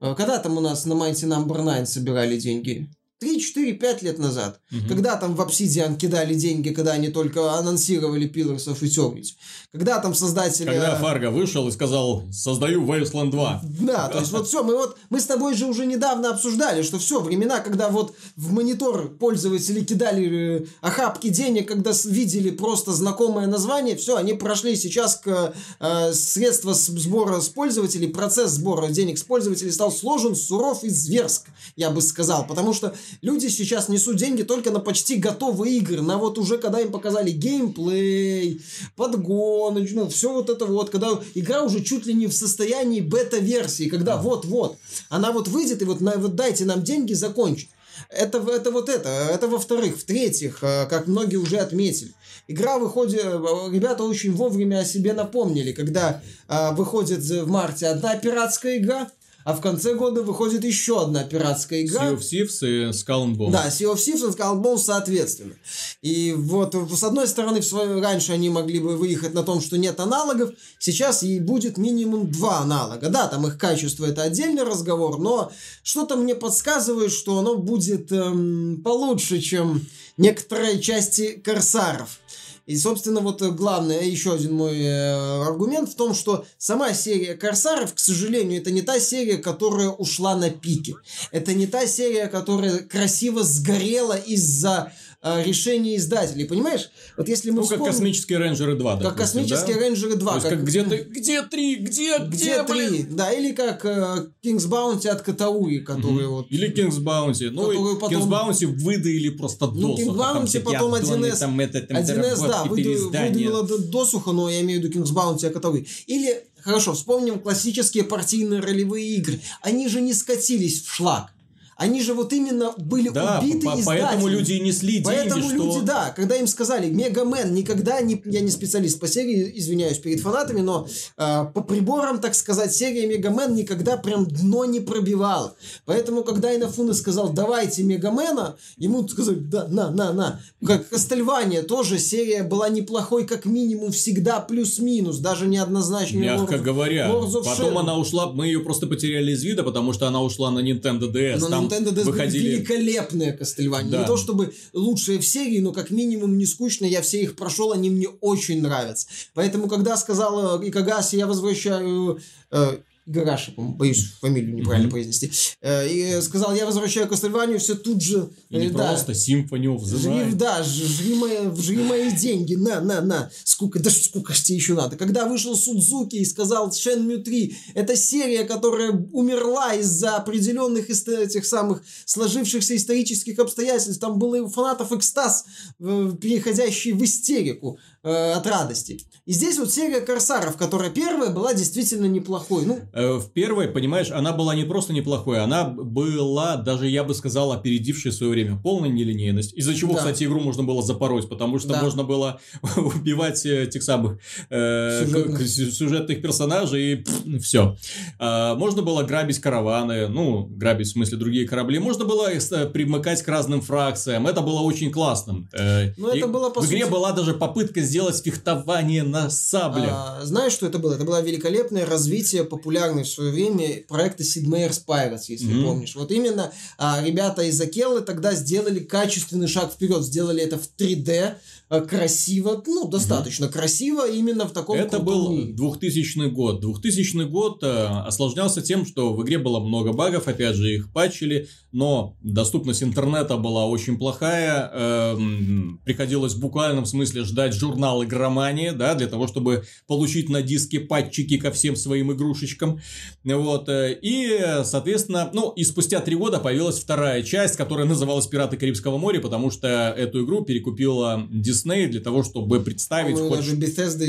Э, когда там у нас на Mighty Number 9 собирали деньги? 3, 4, 5 лет назад. Угу. Когда там в Obsidian кидали деньги, когда они только анонсировали Pillars of Eternity. Когда там создатели... Когда Фарго вышел и сказал, создаю Wasteland 2. Да, то есть вот все, мы вот, мы с тобой же уже недавно обсуждали, что все, времена, когда вот в монитор пользователи кидали э, охапки денег, когда видели просто знакомое название, все, они прошли сейчас к э, средства сбора с пользователей, процесс сбора денег с пользователей стал сложен, суров и зверск, я бы сказал, потому что люди сейчас несут деньги только на почти готовые игры, на вот уже когда им показали геймплей, подгон, ну, все вот это вот, когда игра уже чуть ли не в состоянии бета-версии, когда вот-вот, она вот выйдет и вот, на, вот дайте нам деньги закончить. Это, это вот это. Это во-вторых. В-третьих, э, как многие уже отметили, игра выходит... Э, ребята очень вовремя о себе напомнили, когда э, выходит в марте одна пиратская игра, а в конце года выходит еще одна пиратская игра. Sea of Thieves и Skull and Bones. Да, Sea of Thieves и Skull and Bones соответственно. И вот с одной стороны, свое, раньше они могли бы выехать на том, что нет аналогов, сейчас и будет минимум два аналога. Да, там их качество это отдельный разговор, но что-то мне подсказывает, что оно будет эм, получше, чем некоторые части Корсаров. И, собственно, вот э, главное, еще один мой э, аргумент в том, что сама серия Корсаров, к сожалению, это не та серия, которая ушла на пике. Это не та серия, которая красиво сгорела из-за э, решения издателей, понимаешь? Вот если мы Ну, вспомним... как «Космические рейнджеры 2», допустим, Как «Космические да? рейнджеры 2». То есть, как, как где, ты, где три, где, где, где три, да, или как э, King's Bounty от Катауи, которые угу. вот... Или King's Bounty, ну, потом... King's Bounty выдаили просто ну, досуха. Ну, King's Bounty потом 1С, там, это, там, 1С, да, выдавила досуха, но я имею в виду King's Bounty от Катауи. Или, хорошо, вспомним классические партийные ролевые игры. Они же не скатились в шлак Они же вот именно были да, убиты по- Поэтому люди и несли Поэтому деньги, люди, что... да, когда им сказали, Мегамен никогда не... Я не специалист по серии, извиняюсь перед фанатами, но э, по приборам, так сказать, серия Мегамен никогда прям дно не пробивала. Поэтому, когда Инофуна сказал, давайте Мегамена, ему сказали, да, на, на, на. Как Кастельвания тоже серия была неплохой, как минимум, всегда плюс-минус, даже неоднозначно. Мягко Lords- говоря. Lords Потом Shadow. она ушла, мы ее просто потеряли из вида, потому что она ушла на Nintendo DS. Но Там Nintendo DS выходили... великолепные Кастельвания. Да. Не то чтобы лучшие в серии, но как минимум не скучно. Я все их прошел, они мне очень нравятся. Поэтому, когда сказала Икагаси, я возвращаю... Э, Гараши, боюсь фамилию неправильно Мгм. произнести. Э, и сказал, я возвращаю Кастельванию, все тут же... И не э, да, просто Symphony of the Жри, Night. да, жри мои, жри мои деньги, на, на, на. Сколько, да сколько ж тебе еще надо? Когда вышел Судзуки и сказал Shenmue 3, это серия, которая умерла из-за определенных ист- этих самых сложившихся исторических обстоятельств. Там был и у фанатов экстаз, э, переходящий в истерику от радости. И здесь вот серия Корсаров, которая первая была действительно неплохой. Ну, Э, В первой, понимаешь, она была не просто неплохой, она была, даже я бы сказал, опередившей свое время. Полная нелинейность. Из-за чего, Да. кстати, игру можно было запороть, потому что Да. можно было убивать э, тех самых э, Сюжетных. сюжетных персонажей и все. можно было грабить караваны, ну, грабить в смысле другие корабли. Можно было э, примыкать к разным фракциям. Это было очень классным. Э, Ну, это было, по В игре сути- была даже попытка сделать фехтование на сабле. А, знаешь, что это было? Это было великолепное развитие популярной в свое время проекта Sid Meier's Pirates, если Мгм. помнишь. Вот именно а, ребята из Акеллы тогда сделали качественный шаг вперед, сделали это в 3D, а, красиво, ну, достаточно красиво, именно в таком Это был мире. 2000 год. 2000 год э, осложнялся тем, что в игре было много багов, опять же, их патчили, но доступность интернета была очень плохая. эм, приходилось в буквальном смысле ждать журнал игромании, да, для того, чтобы получить на диске патчики ко всем своим игрушечкам. Вот. э, И, соответственно, ну, и спустя три года появилась вторая часть, которая называлась «Пираты Карибского моря», потому что эту игру перекупила Disney для того, чтобы представить По-моему, хоть даже Bethesda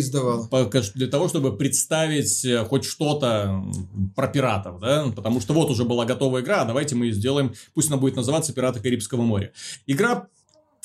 ж- для того, чтобы представить э, хоть что-то про пиратов, да, потому что вот уже была готовая игра, а давайте мы ее сделаем, пусть она будет называться «Пираты Карибского моря». Игра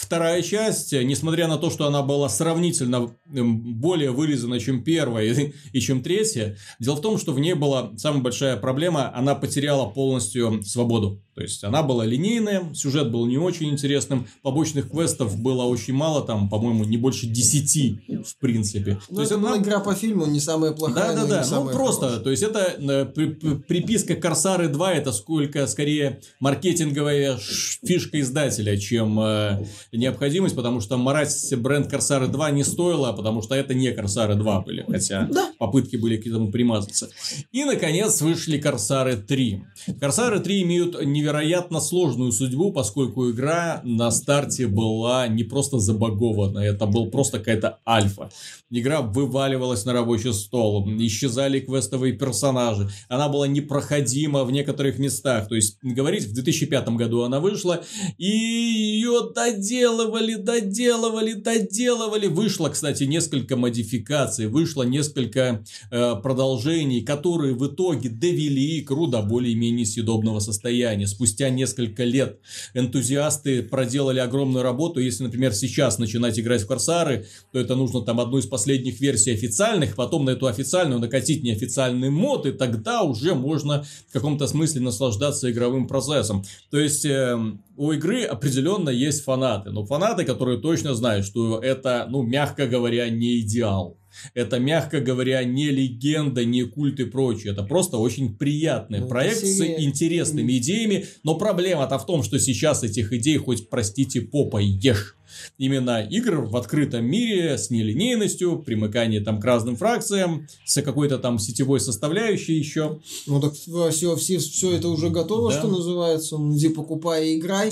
Вторая часть, несмотря на то, что она была сравнительно более вырезана, чем первая и чем третья, дело в том, что в ней была самая большая проблема, она потеряла полностью свободу. То есть, она была линейная, сюжет был не очень интересным, побочных квестов было очень мало, там, по-моему, не больше 10 в принципе. Ну, то есть, это была она игра по фильму, не самая плохая, да, да, но да. не Ну, просто, хорошая. то есть, это э, при- при- приписка Корсары 2 это сколько скорее маркетинговая фишка издателя, чем э, необходимость, потому что марать бренд Корсары 2 не стоило, потому что это не Корсары 2 были, хотя Да. попытки были к этому примазаться. И, наконец, вышли Корсары 3. Корсары 3 имеют невероятно сложную судьбу, поскольку игра на старте была не просто забагована, это был просто какая-то альфа. Игра вываливалась на рабочий стол, исчезали квестовые персонажи, она была непроходима в некоторых местах. То есть, говорить, в 2005 году она вышла, и ее доделывали, доделывали, доделывали. Вышло, кстати, несколько модификаций, вышло несколько э, продолжений, которые в итоге довели игру до более-менее съедобного состояния. Спустя несколько лет энтузиасты проделали огромную работу. Если, например, сейчас начинать играть в Корсары, то это нужно там одну из последних версий официальных, потом на эту официальную накатить неофициальный мод, и тогда уже можно в каком-то смысле наслаждаться игровым процессом. То есть, э, у игры определенно есть фанаты, но фанаты, которые точно знают, что это, ну, мягко говоря, не идеал. Это, мягко говоря, не легенда, не культ и прочее. Это просто очень приятный Ну, проект с интересными идеями. Но проблема-то в том, что сейчас этих идей хоть, простите, попой ешь. Именно игр в открытом мире с нелинейностью, примыкание там к разным фракциям, с какой-то там сетевой составляющей еще. Ну так все, все, все это уже готово, Да. что называется. Ну, Иди покупай и играй.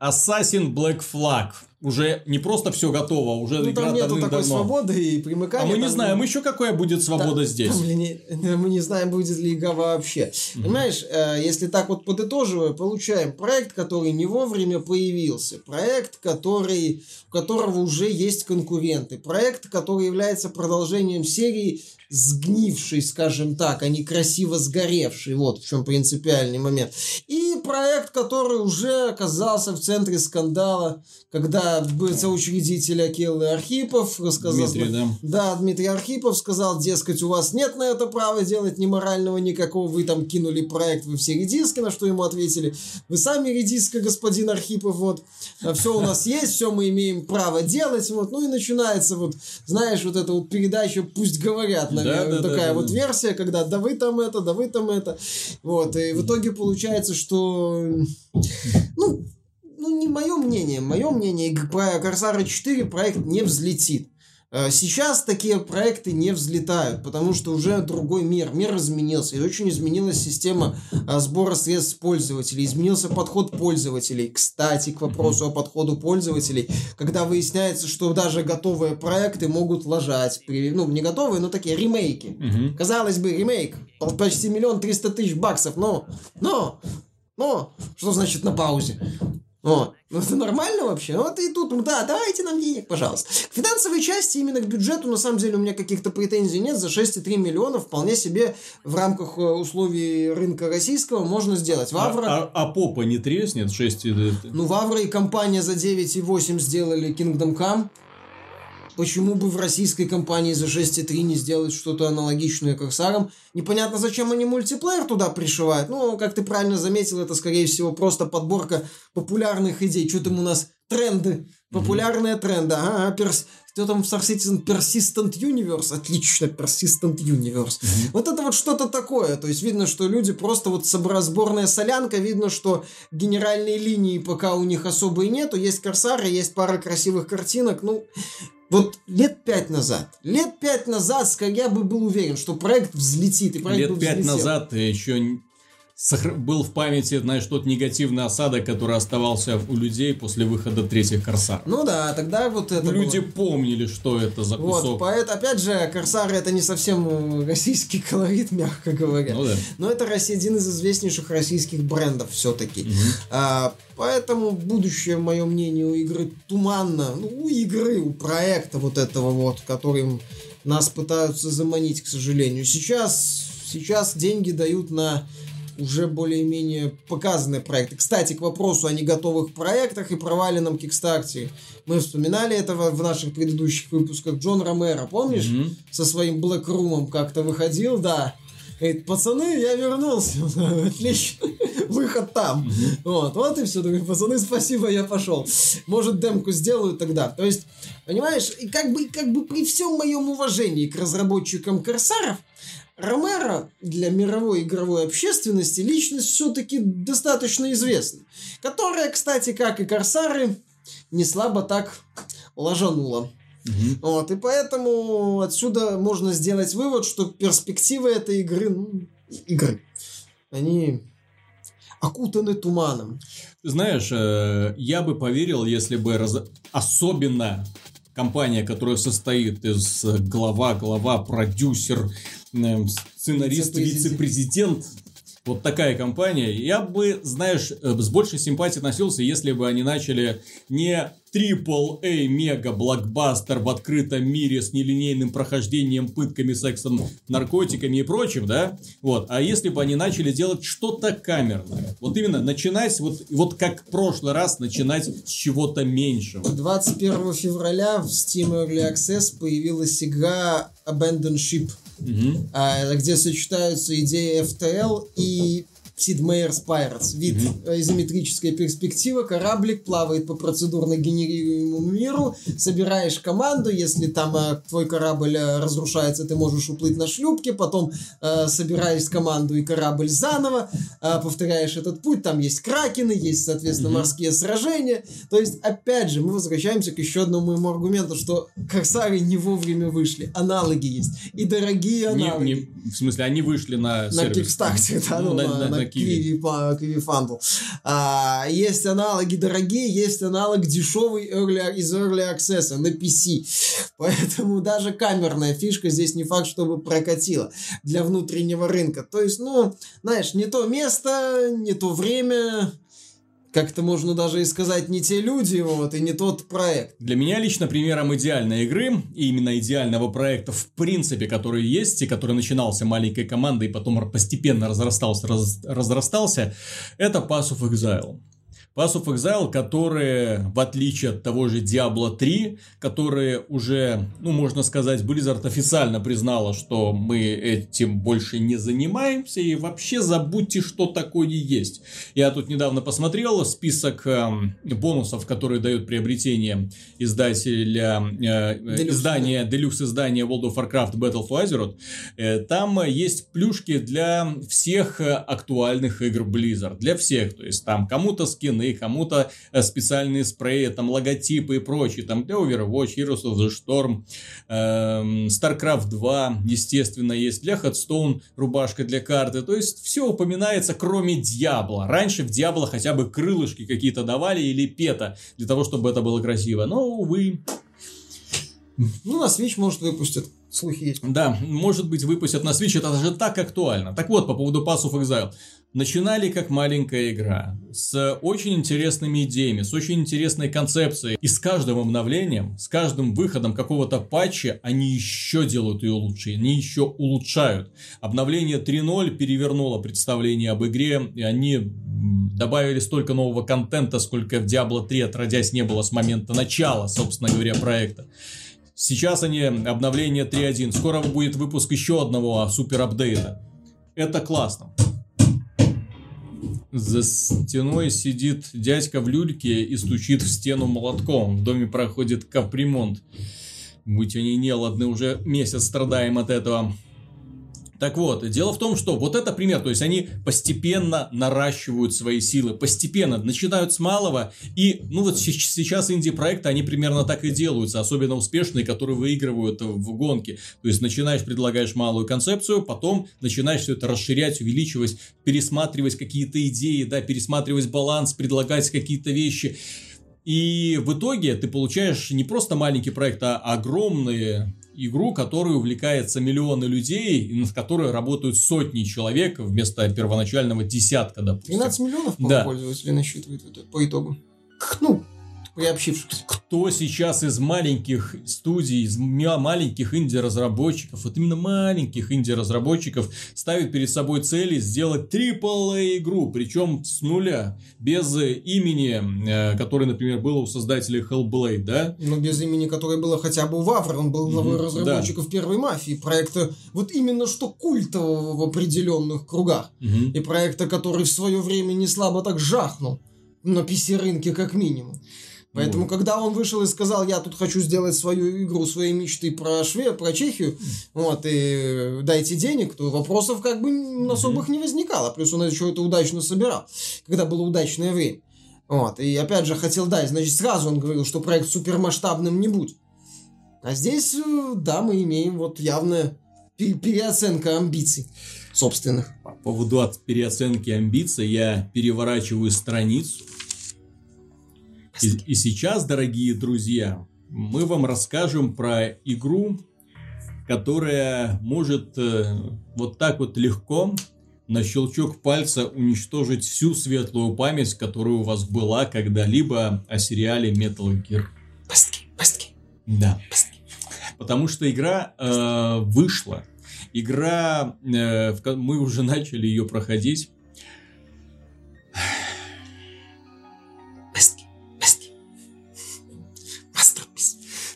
Assassin Black Flag. Уже не просто все готово, уже Ну, там нету такой давным-давно. свободы и А примыкания. мы не там, знаем ну, еще какая будет свобода там- здесь. там, не- мы не знаем, будет ли игра вообще. Понимаешь, э, если так вот подытоживая, получаем проект, который не вовремя появился, проект, который, у которого уже есть конкуренты, проект, который является продолжением серии сгнивший, скажем так, а не красиво сгоревший. Вот в чем принципиальный момент. И проект, который уже оказался в центре скандала, когда соучредитель Акелы Архипов рассказал... Дмитрий, да? Да, Дмитрий Архипов сказал, дескать, у вас нет на это права делать ни морального никакого, вы там кинули проект, вы все редиски, на что ему ответили, вы сами редиска, господин Архипов, вот, а все у нас есть, все мы имеем право делать, вот, ну и начинается вот, знаешь, вот эта вот передача «Пусть говорят», наверное, да, да, такая да, вот да. версия, когда да вы там это, да вы там это, вот, и в итоге получается, что, ну, ну, не мое мнение. Мое мнение, про Корсара 4 проект не взлетит. Э, сейчас такие проекты не взлетают, потому что уже другой мир. Мир изменился. И очень изменилась система э, сбора средств пользователей. Изменился подход пользователей. Кстати, к вопросу о подходу пользователей. Когда выясняется, что даже готовые проекты могут ложать. Ну, не готовые, но такие ремейки. Угу. Казалось бы, ремейк. Почти миллион триста тысяч баксов. Но, но, но, что значит на паузе? Вот. Ну, это нормально вообще? Вот и тут, ну да, давайте нам денег, пожалуйста. К финансовой части, именно к бюджету, на самом деле, у меня каких-то претензий нет. За 6,3 миллиона вполне себе в рамках э, условий рынка российского можно сделать. Вавра... А, а, а попа не треснет 6? Ну, Вавра и компания за 9,8 сделали Kingdom Come. Почему бы в российской компании за 6.3 не сделать что-то аналогичное Корсарам? Непонятно, зачем они мультиплеер туда пришивают. Ну, как ты правильно заметил, это, скорее всего, просто подборка популярных идей. Что там у нас? Тренды. Популярные mm-hmm. тренды. Ага, перс... Что там в Star Citizen Persistent Universe? Отлично, Persistent Universe. Mm-hmm. Вот это вот что-то такое. То есть видно, что люди просто вот сборная солянка. Видно, что генеральной линии пока у них особо и нету. Есть Корсары, есть пара красивых картинок. Ну, вот лет пять назад, лет пять назад я бы был уверен, что проект взлетит. И проект лет пять назад еще был в памяти, знаешь, тот негативный осадок, который оставался у людей после выхода третьих Корсар. Ну да, тогда вот это Люди было... помнили, что это за кусок. Вот, поэтому, опять же, Корсары это не совсем э, российский колорит, мягко говоря. Ну да. Но это один из известнейших российских брендов все-таки. Угу. А, поэтому будущее, мое мнение, у игры туманно. Ну, у игры, у проекта вот этого вот, которым нас пытаются заманить, к сожалению. Сейчас, сейчас деньги дают на уже более-менее показанные проекты. Кстати, к вопросу о неготовых проектах и проваленном Кикстарте. Мы вспоминали это в наших предыдущих выпусках. Джон Ромеро, помнишь? Mm-hmm. Со своим Black Room как-то выходил, да. Говорит, пацаны, я вернулся. Отлично. Выход там. Mm-hmm. Вот, вот и все. Говорит, пацаны, спасибо, я пошел. Может, демку сделаю тогда. То есть, понимаешь, и как бы, как бы при всем моем уважении к разработчикам Корсаров, Ромеро для мировой игровой общественности личность все-таки достаточно известна, которая, кстати, как и Корсары, не слабо так ложанула. Угу. Вот, и поэтому отсюда можно сделать вывод, что перспективы этой игры, ну, игры, они окутаны туманом. Знаешь, э, я бы поверил, если бы раз... особенно компания, которая состоит из глава, глава, продюсер, сценарист, вице-президент. Вот такая компания. Я бы, знаешь, э, с большей симпатией относился, если бы они начали не AAA мега блокбастер в открытом мире с нелинейным прохождением, пытками, сексом, наркотиками и прочим, да? Вот. А если бы они начали делать что-то камерное? Вот именно начинать, вот, вот как в прошлый раз, начинать с чего-то меньшего. 21 февраля в Steam Early Access появилась игра Abandoned Ship угу. где сочетаются идеи FTL и Sid Meier's Pirates. Вид mm-hmm. изометрическая перспектива, кораблик плавает по процедурно генерируемому миру, собираешь команду, если там э, твой корабль э, разрушается, ты можешь уплыть на шлюпке, потом э, собираешь команду и корабль заново, э, повторяешь этот путь, там есть кракены, есть, соответственно, mm-hmm. морские сражения. То есть, опять же, мы возвращаемся к еще одному моему аргументу, что корсары не вовремя вышли, аналоги есть, и дорогие аналоги. Не, не, в смысле, они вышли на На Кикстарте, да, ну, ну, на, на, на, на Киви. Киви Фандл. А, есть аналоги дорогие, есть аналог дешевый early, из Early Access на PC. Поэтому даже камерная фишка здесь не факт, чтобы прокатила для внутреннего рынка. То есть, ну, знаешь, не то место, не то время, как-то можно даже и сказать не те люди, вот, и не тот проект. Для меня лично примером идеальной игры, и именно идеального проекта в принципе, который есть, и который начинался маленькой командой, и потом постепенно разрастался, раз, разрастался, это Pass of Exile. Pass of Exile, которые, в отличие от того же Diablo 3, которые уже, ну, можно сказать, Blizzard официально признала, что мы этим больше не занимаемся, и вообще забудьте, что такое есть. Я тут недавно посмотрел список э, бонусов, которые дают приобретение издателя, э, издания, делюкс издания World of Warcraft Battle for Azeroth. Э, там есть плюшки для всех актуальных игр Blizzard, для всех, то есть там кому-то скин скины, кому-то э, специальные спреи, там логотипы и прочее, там для Overwatch, Heroes of the Storm, эм, StarCraft 2, естественно, есть, для Headstone рубашка для карты, то есть все упоминается, кроме Диабла. Раньше в Диабло хотя бы крылышки какие-то давали или пета, для того, чтобы это было красиво, но, увы. Ну, на Switch, может, выпустят. Слухи есть. Да, может быть, выпустят на Switch, это же так актуально. Так вот, по поводу Pass of Exile. Начинали как маленькая игра, с очень интересными идеями, с очень интересной концепцией. И с каждым обновлением, с каждым выходом какого-то патча, они еще делают ее лучше, они еще улучшают. Обновление 3.0 перевернуло представление об игре, и они добавили столько нового контента, сколько в Diablo 3 отродясь не было с момента начала, собственно говоря, проекта. Сейчас они обновление 3.1. Скоро будет выпуск еще одного супер апдейта. Это классно. За стеной сидит дядька в люльке и стучит в стену молотком. В доме проходит капремонт. Будь они неладны, уже месяц страдаем от этого. Так вот, дело в том, что вот это пример, то есть они постепенно наращивают свои силы, постепенно начинают с малого, и ну вот сейчас инди-проекты, они примерно так и делаются, особенно успешные, которые выигрывают в гонке. То есть начинаешь, предлагаешь малую концепцию, потом начинаешь все это расширять, увеличивать, пересматривать какие-то идеи, да, пересматривать баланс, предлагать какие-то вещи. И в итоге ты получаешь не просто маленький проект, а огромные игру, которой увлекается миллионы людей, и над которой работают сотни человек вместо первоначального десятка, допустим. 12 миллионов, да. пользователей насчитывает по итогу. Ну, приобщившихся. Кто сейчас из маленьких студий, из маленьких инди-разработчиков, вот именно маленьких инди-разработчиков, ставит перед собой цели сделать AAA игру, причем с нуля, без имени, э, которое, например, было у создателей Hellblade, да? Ну, без имени, которое было хотя бы у Вавр, он был главой mm-hmm, разработчиков да. первой мафии, проекта вот именно что культового в определенных кругах, mm-hmm. и проекта, который в свое время не слабо так жахнул на PC-рынке как минимум. Поэтому, вот. когда он вышел и сказал, я тут хочу сделать свою игру, свои мечты про Шве, про Чехию, вот, и дайте денег, то вопросов как бы особых не возникало. Плюс он еще это удачно собирал, когда было удачное время. Вот, и опять же хотел дать, значит, сразу он говорил, что проект супермасштабным не будет. А здесь, э, да, мы имеем вот явная переоценка амбиций собственных. По поводу переоценки амбиций я переворачиваю страницу и, и сейчас, дорогие друзья, мы вам расскажем про игру, которая может э, вот так вот легко на щелчок пальца уничтожить всю светлую память, которая у вас была когда-либо о сериале Metal Gear. Пастки, пастки. Да. Пастки. Потому что игра э, вышла. Игра, э, мы уже начали ее проходить.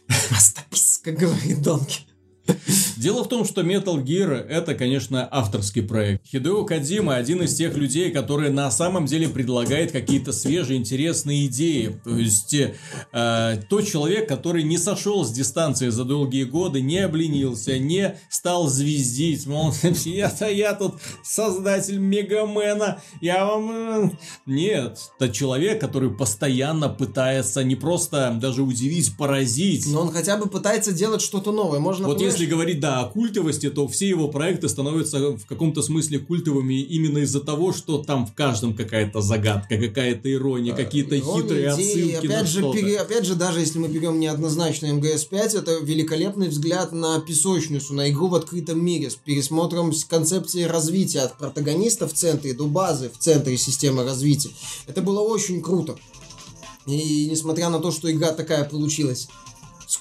как говорит Донки. Дело в том, что Metal Gear это, конечно, авторский проект. Хидео Кадима один из тех людей, которые на самом деле предлагает какие-то свежие, интересные идеи. То есть, э, тот человек, который не сошел с дистанции за долгие годы, не обленился, не стал звездить, мол, я-то я тут создатель Мегамена, я вам... Э, нет, это человек, который постоянно пытается не просто даже удивить, поразить. Но он хотя бы пытается делать что-то новое. Можно, вот если говорить да, о культовости, то все его проекты становятся в каком-то смысле культовыми именно из-за того, что там в каждом какая-то загадка, какая-то ирония, какие-то хитрые отсылки опять на же, что-то. пере- опять же, даже если мы берем неоднозначно МГС-5, это великолепный взгляд на песочницу, на игру в открытом мире с пересмотром с концепции развития от протагониста в центре до базы в центре системы развития. Это было очень круто. И несмотря на то, что игра такая получилась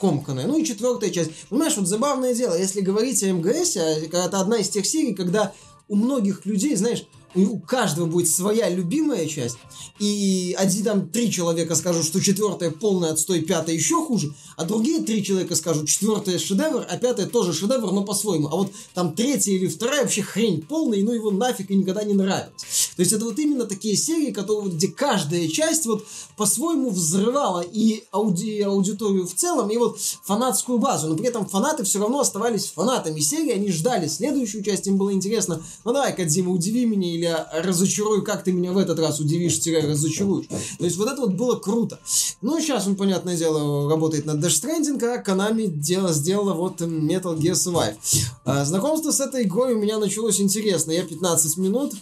скомканная. Ну и четвертая часть. Понимаешь, вот забавное дело, если говорить о МГС, а это одна из тех серий, когда у многих людей, знаешь, у каждого будет своя любимая часть, и один там три человека скажут, что четвертая полная отстой, пятая еще хуже, а другие три человека скажут, четвертая шедевр, а пятая тоже шедевр, но по-своему. А вот там третья или вторая вообще хрень полная, и ну его нафиг и никогда не нравилось. То есть это вот именно такие серии, которые, где каждая часть вот по-своему взрывала и ауди- аудиторию в целом, и вот фанатскую базу. Но при этом фанаты все равно оставались фанатами серии, они ждали следующую часть, им было интересно, ну давай, Кадзима, удиви меня или разочаруй, как ты меня в этот раз удивишь-разочаруешь. То есть вот это вот было круто. Ну, сейчас он, понятное дело, работает над Dash Stranding, а Konami дело, сделала вот Metal Gear Survive. А, знакомство с этой игрой у меня началось интересно. Я 15 минут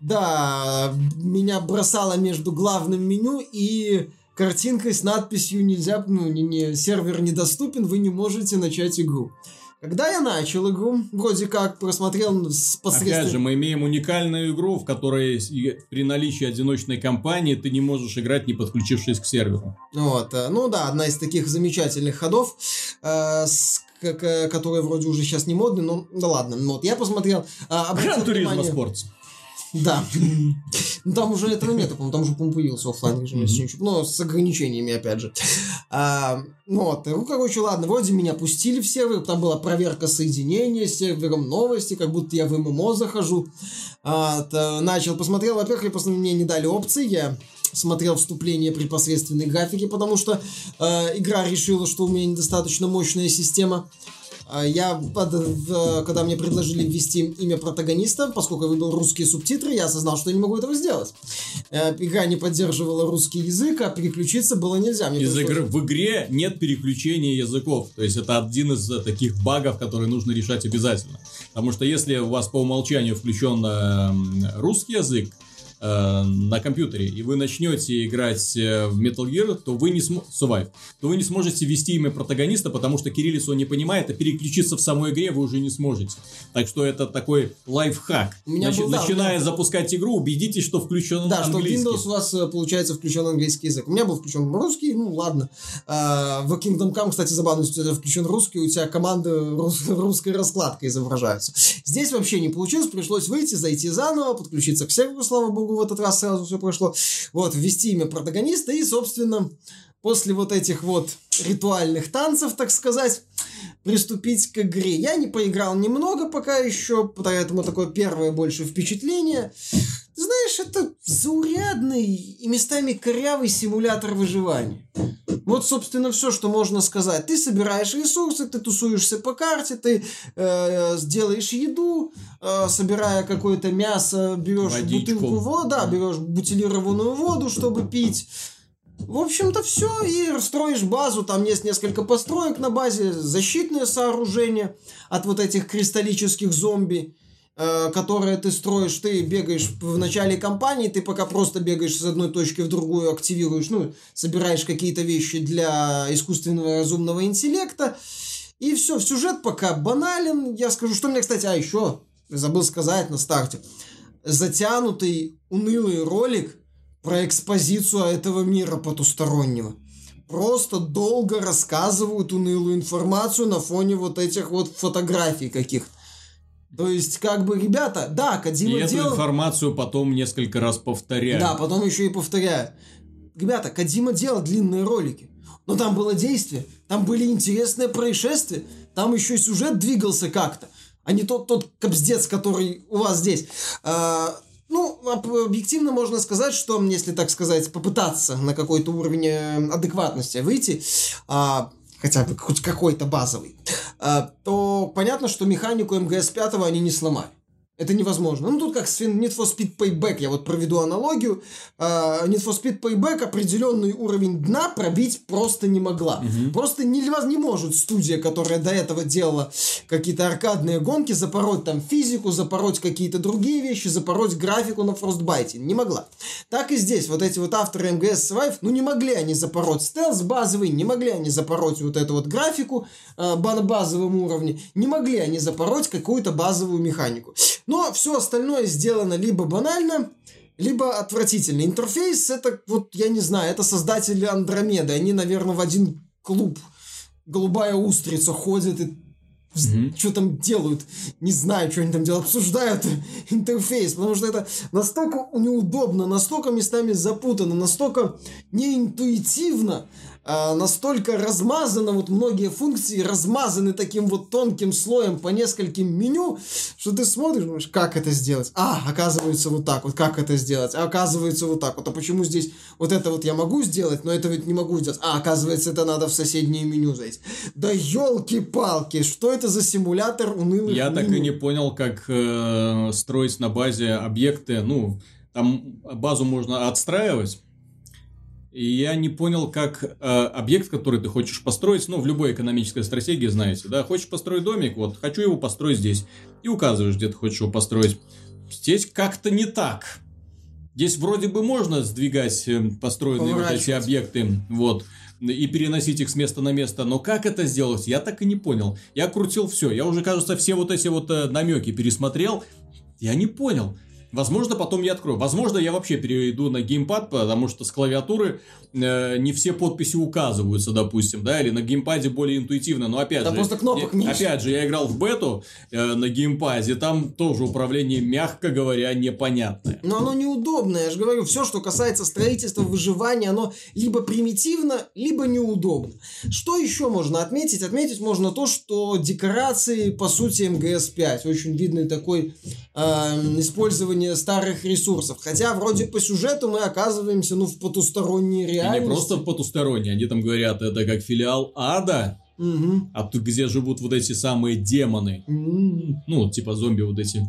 да, меня бросало между главным меню и картинкой с надписью нельзя, ну, не, не, сервер недоступен, вы не можете начать игру. Когда я начал игру, вроде как просмотрел с посредством... Опять же, мы имеем уникальную игру, в которой при наличии одиночной кампании ты не можешь играть, не подключившись к серверу. Вот, э, ну да, одна из таких замечательных ходов, э, с, к- к- которые вроде уже сейчас не модны, но да ладно. Ну Вот, я посмотрел... э, Гран внимание- Спортс. Да. Ну, там уже этого нету, по-моему, там уже, появился оффлайн режим, если ничего. Но с ограничениями, опять же. А, ну вот, ну, короче, ладно, вроде меня пустили в сервер, там была проверка соединения с сервером новости, как будто я в MMO захожу. А, то начал, посмотрел, во-первых, просто мне не дали опции, я смотрел вступление при посредственной графике, потому что э, игра решила, что у меня недостаточно мощная система. А Я, когда мне предложили ввести имя протагониста, поскольку я выбрал русские субтитры, я осознал, что я не могу этого сделать. Э, Игра не поддерживала русский язык, а переключиться было нельзя. Мне Из пришлось- игры, в игре нет переключения языков. То есть это один из э, таких багов, которые нужно решать обязательно. Потому что если у вас по умолчанию включен э, русский язык э, на компьютере, и вы начнете играть э, в Metal Gear, то вы не смо... Survive, то вы не сможете ввести имя протагониста, потому что кириллицу он не понимает, а переключиться в самой игре вы уже не сможете. Так что это такой лайфхак. У меня был, да, начиная меня- запускать игру, убедитесь, что включен Да, что в английский. Windows у вас, э, получается, включен английский язык. У меня был включен русский, ну ладно. А, В Kingdom Come, кстати, забавно, что у тебя включен русский, у тебя команды рус- русской раскладкой изображаются. Здесь вообще не получилось, пришлось выйти, зайти заново, подключиться к серверу, слава богу, в этот раз сразу все прошло. Вот, ввести имя протагониста и, собственно, после вот этих вот ритуальных танцев, так сказать, приступить к игре. Я не поиграл немного пока еще, поэтому такое первое больше впечатление. Ты знаешь, это заурядный и местами корявый симулятор выживания. Вот, собственно, все, что можно сказать. Ты собираешь ресурсы, ты тусуешься по карте, ты э, сделаешь еду, э, собирая какое-то мясо, берешь Водичку. бутылку воды, да, берешь бутилированную воду, чтобы пить. В общем-то, все, и строишь базу, там есть несколько построек на базе, защитное сооружение от вот этих кристаллических зомби, э, которые ты строишь, ты бегаешь в начале кампании, ты пока просто бегаешь с одной точки в другую, активируешь, ну, собираешь какие-то вещи для искусственного разумного интеллекта, и все, сюжет пока банален, я скажу, что мне, кстати, а еще, забыл сказать на старте, затянутый, унылый ролик про экспозицию этого мира потустороннего. Просто долго рассказывают унылую информацию на фоне вот этих вот фотографий каких. То есть, как бы, ребята, да, И Кадима эту делал... информацию потом несколько раз повторяю. Да, потом еще и повторяю. Ребята, Кадима делал длинные ролики. Но там было действие, там были интересные происшествия, там еще и сюжет двигался как-то, а не тот, тот кобздец, который у вас здесь. А, ну, об- объективно можно сказать, что, если так сказать, попытаться на какой-то уровень э, адекватности выйти, а, хотя бы хоть какой-то базовый, а, то понятно, что механику МГС-5 они не сломали. Это невозможно. Ну, тут как с Need for Speed Payback, я вот проведу аналогию. Uh, Need for Speed Payback определенный уровень дна пробить просто не могла. Угу. Просто не, не может студия, которая до этого делала какие-то аркадные гонки, запороть там физику, запороть какие-то другие вещи, запороть графику на Frostbite. Не могла. Так и здесь. Вот эти вот авторы MGS Survive, ну, не могли они запороть стелс базовый, не могли они запороть вот эту вот графику uh, на базовом уровне, не могли они запороть какую-то базовую механику. Но все остальное сделано либо банально, либо отвратительно. Интерфейс это, вот, я не знаю, это создатели Андромеды. Они, наверное, в один клуб голубая устрица ходит и Mm-hmm. Что там делают? Не знаю, что они там делают. Обсуждают интерфейс, потому что это настолько неудобно, настолько местами запутано, настолько неинтуитивно, а, настолько размазано, вот многие функции размазаны таким вот тонким слоем по нескольким меню, что ты смотришь, думаешь, как это сделать? А, оказывается вот так вот, как это сделать? А оказывается вот так вот. А почему здесь вот это вот я могу сделать, но это ведь не могу сделать? А, оказывается, это надо в соседнее меню зайти. Да елки-палки, что это за симулятор унылых Я меню? так и не понял, как э, строить на базе объекты, ну, там базу можно отстраивать, и я не понял, как э, объект, который ты хочешь построить, ну, в любой экономической стратегии, знаете, да, хочешь построить домик, вот, хочу его построить здесь. И указываешь, где ты хочешь его построить. Здесь как-то не так. Здесь вроде бы можно сдвигать э, построенные вот эти объекты, вот, и переносить их с места на место, но как это сделать, я так и не понял. Я крутил все, я уже, кажется, все вот эти вот э, намеки пересмотрел, я не понял. Возможно, потом я открою. Возможно, я вообще перейду на геймпад, потому что с клавиатуры э, не все подписи указываются, допустим, да, или на геймпаде более интуитивно. Но опять да же, просто кнопок я, опять же, я играл в бету э, на геймпаде, там тоже управление, мягко говоря, непонятное. Но оно неудобное, я же говорю, все, что касается строительства, выживания, оно либо примитивно, либо неудобно. Что еще можно отметить? Отметить можно то, что декорации, по сути, МГС-5, очень видный такой э, использование использование старых ресурсов. Хотя вроде по сюжету мы оказываемся ну в потусторонней реальности. И не просто в потусторонней, они там говорят, это как филиал ада. Угу. А тут где живут вот эти самые демоны. Угу. Ну, типа зомби вот эти.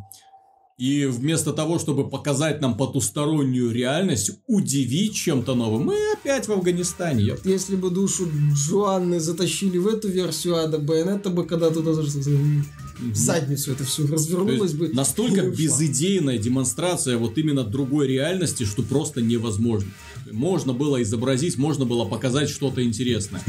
И вместо того, чтобы показать нам потустороннюю реальность, удивить чем-то новым, мы опять в Афганистане. Ёп. Если бы душу Джоанны затащили в эту версию ада, Байонета бы когда туда в задницу это все развернулось бы. Настолько безыдейная демонстрация вот именно другой реальности, что просто невозможно. Можно было изобразить, можно было показать что-то интересное.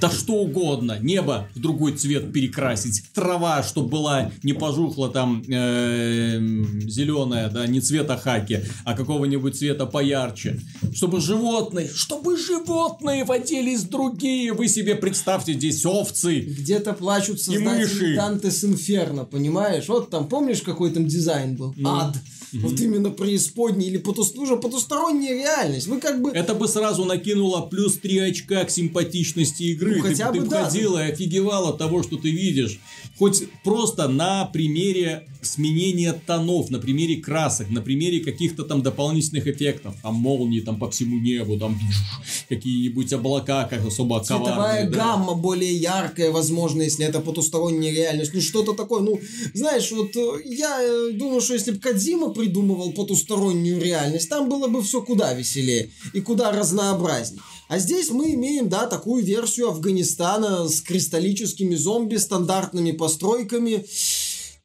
Да что угодно. Небо в другой цвет перекрасить. Трава, чтобы была не пожухла там э, зеленая, да, не цвета хаки, а какого-нибудь цвета поярче. Чтобы животные, чтобы животные водились другие. Вы себе представьте, здесь овцы. Где-то плачут создатели Дантес Инферно, понимаешь? Вот там, помнишь, какой там дизайн был? Ну. Ад. Mm-hmm. Вот именно преисподней или потуст... уже потусторонняя реальность. Вы как бы... Это бы сразу накинуло плюс 3 очка к симпатичности игры. Ну, хотя ты, бы, ты да. входила и офигевала от того, что ты видишь. Хоть просто на примере сменения тонов, на примере красок, на примере каких-то там дополнительных эффектов. Там молнии там по всему небу, там какие-нибудь облака, как особо Цветовая да. гамма более яркая, возможно, если это потусторонняя реальность. Ну, что-то такое. Ну, знаешь, вот э, я э, думаю, что если бы Кадима придумывал потустороннюю реальность, там было бы все куда веселее и куда разнообразнее. А здесь мы имеем, да, такую версию Афганистана с кристаллическими зомби, стандартными постройками,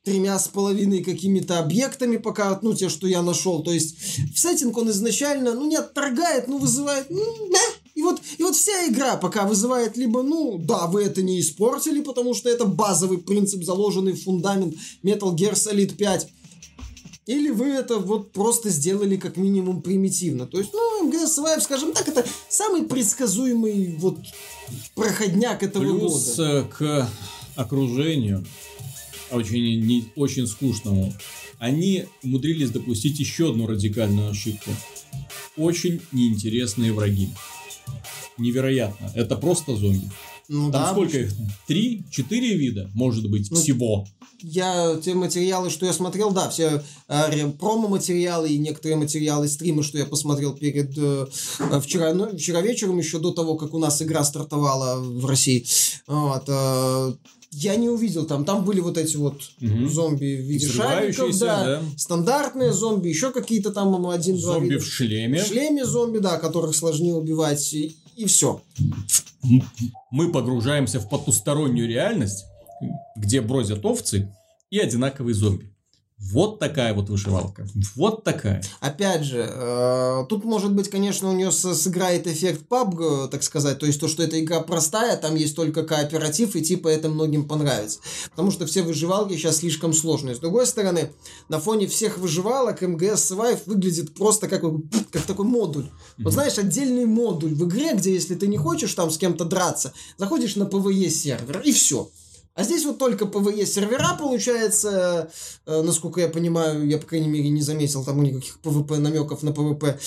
тремя с половиной какими-то объектами, пока, ну, те, что я нашел. То есть, в сеттинг он изначально, ну, не отторгает, ну, вызывает, ну, да. И вот, и вот вся игра пока вызывает либо, ну, да, вы это не испортили, потому что это базовый принцип, заложенный в фундамент Metal Gear Solid 5 или вы это вот просто сделали как минимум примитивно. То есть, ну, МГС Survive, скажем так, это самый предсказуемый вот проходняк этого Плюс года. Плюс к окружению, очень, не, очень скучному, они умудрились допустить еще одну радикальную ошибку. Очень неинтересные враги. Невероятно. Это просто зомби. Ну, Там да, сколько их? Три, четыре вида, может быть, ну, всего. Я те материалы, что я смотрел, да, все э, промо-материалы и некоторые материалы стрима, что я посмотрел перед э, вчера, ну, вчера вечером, еще до того, как у нас игра стартовала в России. Вот, э, я не увидел там. Там были вот эти вот угу. зомби в виде шариков, да, да. Стандартные зомби, еще какие-то там один-два Зомби вида. в шлеме. В шлеме зомби, да, которых сложнее убивать. И, и все мы погружаемся в потустороннюю реальность, где бродят овцы и одинаковые зомби. Вот такая вот вышивалка. Вот такая. Опять же, э, тут может быть, конечно, у нее сыграет эффект PUBG, так сказать. То есть то, что эта игра простая, там есть только кооператив, и типа это многим понравится. Потому что все выживалки сейчас слишком сложные. С другой стороны, на фоне всех выживалок МГС Survive выглядит просто как, как такой модуль. Вот знаешь, отдельный модуль в игре, где если ты не хочешь там с кем-то драться, заходишь на PvE сервер, и все. А здесь вот только PvE сервера, получается, э, насколько я понимаю, я, по крайней мере, не заметил там никаких PvP намеков на PvP.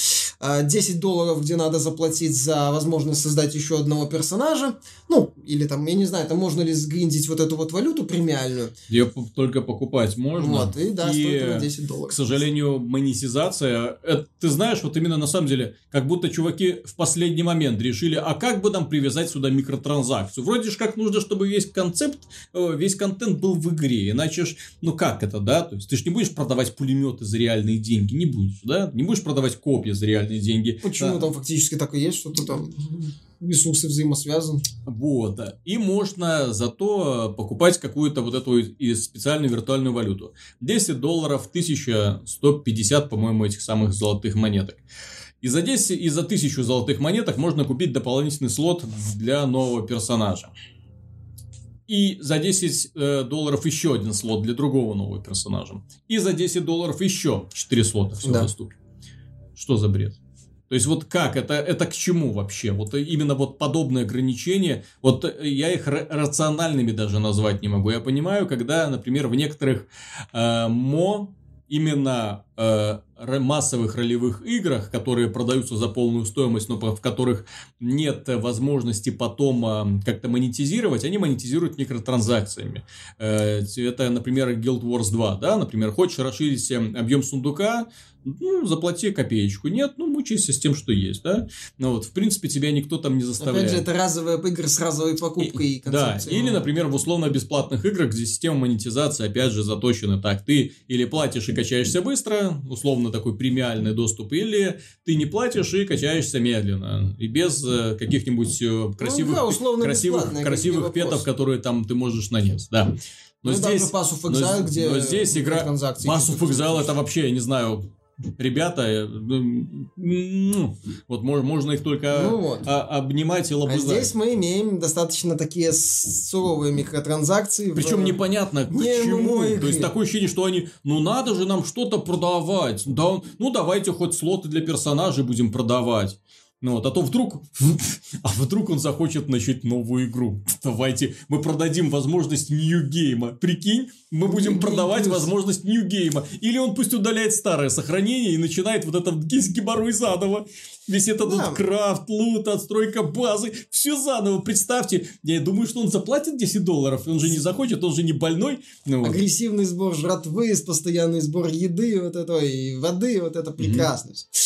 10 э, долларов, где надо заплатить за возможность создать еще одного персонажа. Ну, или там, я не знаю, там можно ли сгриндить вот эту вот валюту премиальную. Ее только покупать можно. Вот, и да, и, стоит 10 долларов. К сожалению, монетизация, это, ты знаешь, вот именно на самом деле, как будто чуваки в последний момент решили, а как бы нам привязать сюда микротранзакцию? Вроде же как нужно, чтобы весь концепт Э, весь контент был в игре. Иначе ж, ну как это, да? То есть ты же не будешь продавать пулеметы за реальные деньги, не будешь, да? Не будешь продавать копья за реальные деньги. Почему да. там фактически так и есть, что-то там ресурсы взаимосвязаны. Вот. И можно зато покупать какую-то вот эту специальную виртуальную валюту. 10 долларов, 1150, по-моему, этих самых золотых монеток. И за 10, и за 1000 золотых монеток можно купить дополнительный слот для нового персонажа. И за 10 э, долларов еще один слот для другого нового персонажа. И за 10 долларов еще 4 слота все да. доступно. Что за бред? То есть, вот как? Это, это к чему вообще? Вот именно вот подобные ограничения, вот я их рациональными даже назвать не могу. Я понимаю, когда, например, в некоторых э, мо именно э, массовых ролевых играх, которые продаются за полную стоимость, но в которых нет возможности потом э, как-то монетизировать, они монетизируют микротранзакциями. Э, это, например, Guild Wars 2, да, например, хочешь расширить э, объем сундука, ну, заплати копеечку. Нет, ну, мучайся с тем, что есть, да. Ну, вот, в принципе, тебя никто там не заставляет. Опять же, это разовая игра с разовой покупкой и, и Да, или, например, в условно-бесплатных играх, где система монетизации, опять же, заточена так. Ты или платишь и качаешься быстро, условно такой премиальный доступ, или ты не платишь и качаешься медленно, и без э, каких-нибудь э, красивых, ну, да, красивых, красивых петов, которые там ты можешь нанес, да. Но ну, здесь, Pass of Exile, но, где но здесь игра Pass of Exile это вообще, я не знаю, ребята, э, ну, вот можно их только ну вот. обнимать и лобызать. А здесь мы имеем достаточно такие суровые микротранзакции. Причем в... непонятно к не чему. То есть такое ощущение, что они, ну надо же нам что-то продавать. Да, ну давайте хоть слоты для персонажей будем продавать. Ну вот, а то вдруг, а вдруг он захочет начать новую игру. Давайте мы продадим возможность нью-гейма. Прикинь, мы будем продавать возможность нью-гейма. Или он пусть удаляет старое сохранение и начинает вот этот геморрой заново. Весь этот да. вот крафт, лут, отстройка базы. Все заново. Представьте, я думаю, что он заплатит 10 долларов. Он же не захочет, он же не больной. Ну. Агрессивный сбор жратвы, постоянный сбор еды, вот это, и воды, вот это прекрасно. Mm-hmm.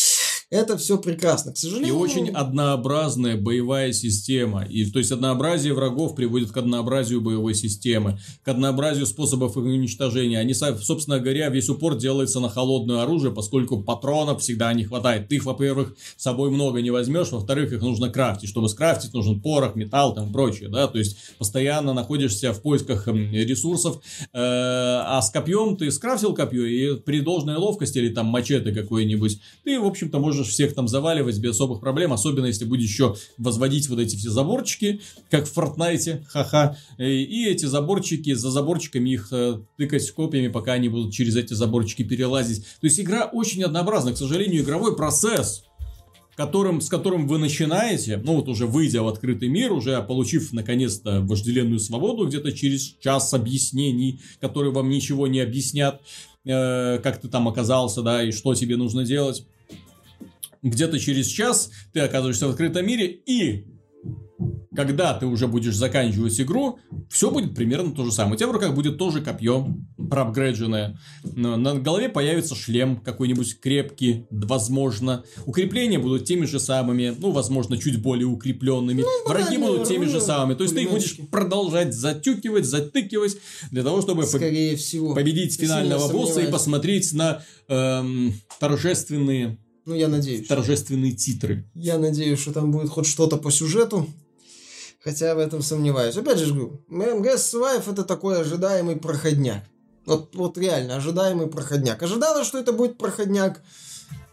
Это все прекрасно. К сожалению... И очень однообразная боевая система. И, то есть, однообразие врагов приводит к однообразию боевой системы, к однообразию способов их уничтожения. Они, собственно говоря, весь упор делается на холодное оружие, поскольку патронов всегда не хватает. Ты их, во-первых, с собой много не возьмешь, во-вторых, их нужно крафтить. Чтобы скрафтить, нужен порох, металл там прочее, да, то есть, постоянно находишься в поисках ресурсов, э, а с копьем ты скрафтил копье, и при должной ловкости или там мачете какой-нибудь, ты, в общем-то, можешь можешь всех там заваливать без особых проблем, особенно если будешь еще возводить вот эти все заборчики, как в Фортнайте, ха-ха, и эти заборчики, за заборчиками их э, тыкать копьями, пока они будут через эти заборчики перелазить. То есть игра очень однообразна, к сожалению, игровой процесс которым, с которым вы начинаете, ну вот уже выйдя в открытый мир, уже получив наконец-то вожделенную свободу где-то через час объяснений, которые вам ничего не объяснят, э, как ты там оказался, да, и что тебе нужно делать где-то через час ты оказываешься в открытом мире и когда ты уже будешь заканчивать игру, все будет примерно то же самое. У тебя в руках будет тоже копье, проапгрейдженное. На голове появится шлем какой-нибудь крепкий, возможно. Укрепления будут теми же самыми, ну, возможно, чуть более укрепленными. Ну, Враги будут теми же самыми. То есть ты их будешь продолжать затюкивать, затыкивать для того, чтобы Скорее по- всего. победить финального босса и посмотреть на эм, торжественные ну, я надеюсь. Торжественные титры. Я надеюсь, что там будет хоть что-то по сюжету. Хотя в этом сомневаюсь. Опять же говорю, МГС Survive это такой ожидаемый проходняк. Вот, вот реально, ожидаемый проходняк. Ожидала, что это будет проходняк.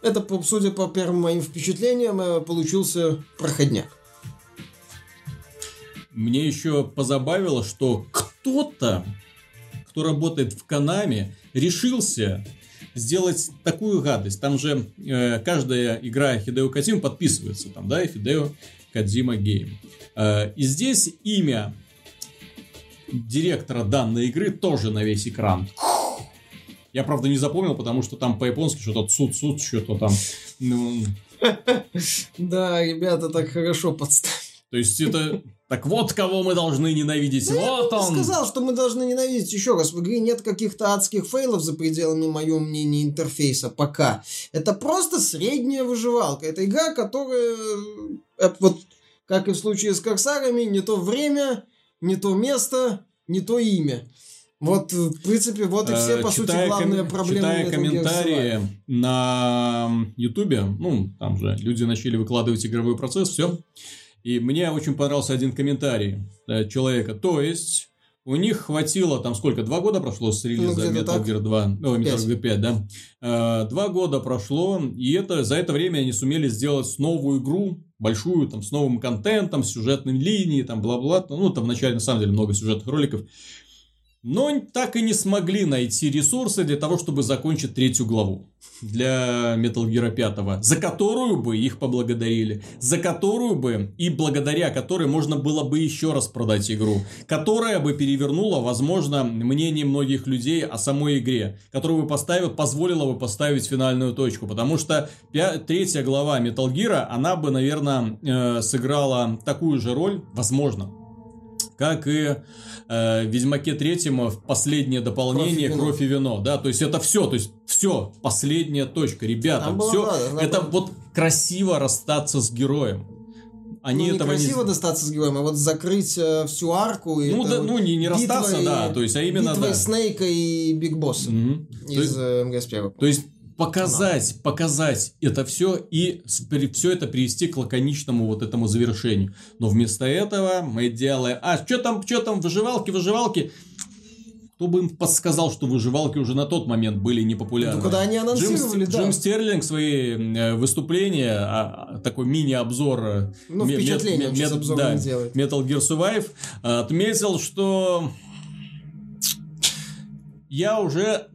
Это, судя по первым моим впечатлениям, э, получился проходняк. Мне еще позабавило, что кто-то, кто работает в Канаме, решился сделать такую гадость. Там же э, каждая игра Хидео Кадзима подписывается, там, да, Хидео Кадзима Гейм. Э, и здесь имя директора данной игры тоже на весь экран. Я, правда, не запомнил, потому что там по-японски что-то суд-суд, что-то там. Ну... Да, ребята так хорошо подставили. То есть это так вот кого мы должны ненавидеть. Да вот я он. сказал, что мы должны ненавидеть. Еще раз, в игре нет каких-то адских фейлов за пределами, моего мнения, интерфейса пока. Это просто средняя выживалка. Это игра, которая, э, вот как и в случае с Корсарами, не то время, не то место, не то имя. Вот, в принципе, вот и все, по читая сути, главные ком- проблемы. Читая комментарии на Ютубе, ну, там же люди начали выкладывать игровой процесс, все. И мне очень понравился один комментарий э, человека. То есть, у них хватило, там сколько, два года прошло с релиза ну, Metal Gear 2, о, Metal Gear 5, да? Э, два года прошло, и это, за это время они сумели сделать новую игру, большую, там, с новым контентом, с сюжетной линией, там, бла-бла, ну, там вначале, на самом деле, много сюжетных роликов. Но так и не смогли найти ресурсы для того, чтобы закончить третью главу для Metal Gear 5, за которую бы их поблагодарили, за которую бы и благодаря которой можно было бы еще раз продать игру, которая бы перевернула, возможно, мнение многих людей о самой игре, которую бы поставила, позволила бы поставить финальную точку, потому что третья глава Metal Gear, она бы, наверное, э, сыграла такую же роль, возможно, как и э, в Ведьмаке третьем в последнее дополнение Кровь и, Кровь и вино, да, то есть это все, то есть все, последняя точка, ребята, Там все, было, да, это было... вот красиво расстаться с героем. Они ну, этого не красиво не... достаться с героем, а вот закрыть э, всю арку. Ну, да, вот ну не, не расстаться, да, то есть, а именно, битва да. Снейка и Биг Босса mm-hmm. из э, МГС 1. То есть, показать, показать это все и все это привести к лаконичному вот этому завершению. Но вместо этого мы делаем... А, что там, что там, выживалки, выживалки? Кто бы им подсказал, что выживалки уже на тот момент были непопулярны? Ну, когда они анонсировали, Джим, да. Джим Стерлинг свои э, выступления, а, такой мини-обзор... Э, ну, впечатление, мет, мет, да, Metal Gear Survive, отметил, что я уже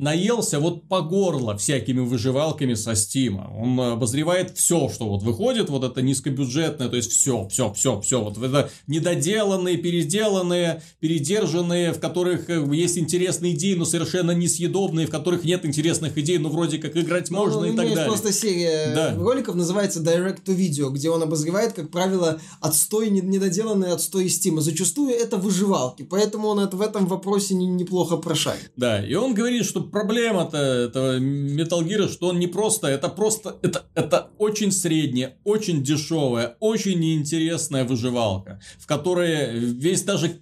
наелся вот по горло всякими выживалками со Стима. Он обозревает все, что вот выходит, вот это низкобюджетное, то есть все, все, все, все. Вот это недоделанные, переделанные, передержанные, в которых э, есть интересные идеи, но совершенно несъедобные, в которых нет интересных идей, но вроде как играть ну, можно ну, и так далее. просто серия да. роликов называется Direct to Video, где он обозревает, как правило, отстой, недоделанный отстой Стима. Зачастую это выживалки, поэтому он в этом вопросе неплохо прошарит. Да, и он говорит, что проблема-то этого Metal Gear, что он не просто, это просто, это, это очень средняя, очень дешевая, очень неинтересная выживалка, в которой весь даже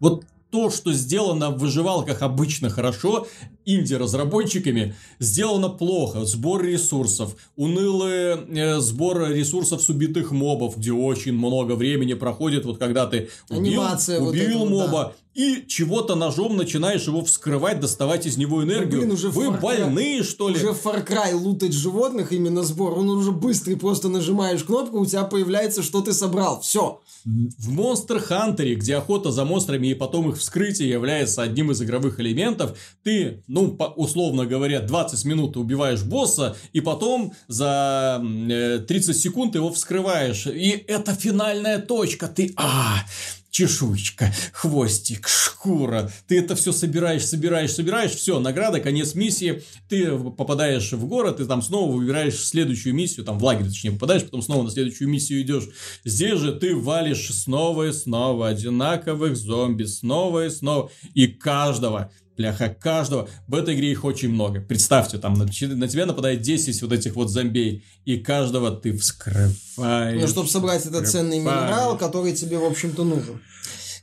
вот то, что сделано в выживалках обычно хорошо, инди-разработчиками, сделано плохо. Сбор ресурсов, унылый э, сбор ресурсов с убитых мобов, где очень много времени проходит, вот когда ты убил, Анимация убил вот моба, да и чего-то ножом начинаешь его вскрывать, доставать из него энергию. Блин, уже Вы Far больные, что ли? Уже Far Cry лутать животных именно сбор, он уже быстрый, просто нажимаешь кнопку, у тебя появляется, что ты собрал. Все. В Monster Hunter, где охота за монстрами и потом их вскрытие является одним из игровых элементов, ты, ну, условно говоря, 20 минут убиваешь босса, и потом за 30 э, секунд его вскрываешь. И это финальная точка. Ты, а, чешуечка, хвостик, шкура. Ты это все собираешь, собираешь, собираешь, все, награда, конец миссии. Ты попадаешь в город, и там снова выбираешь следующую миссию, там в лагерь, точнее, попадаешь, потом снова на следующую миссию идешь. Здесь же ты валишь снова и снова одинаковых зомби, снова и снова. И каждого Бляха, каждого. В этой игре их очень много. Представьте, там на, на тебя нападает 10 вот этих вот зомбей, и каждого ты вскрываешь. Ну, чтобы собрать этот ценный минерал, который тебе, в общем-то, нужен.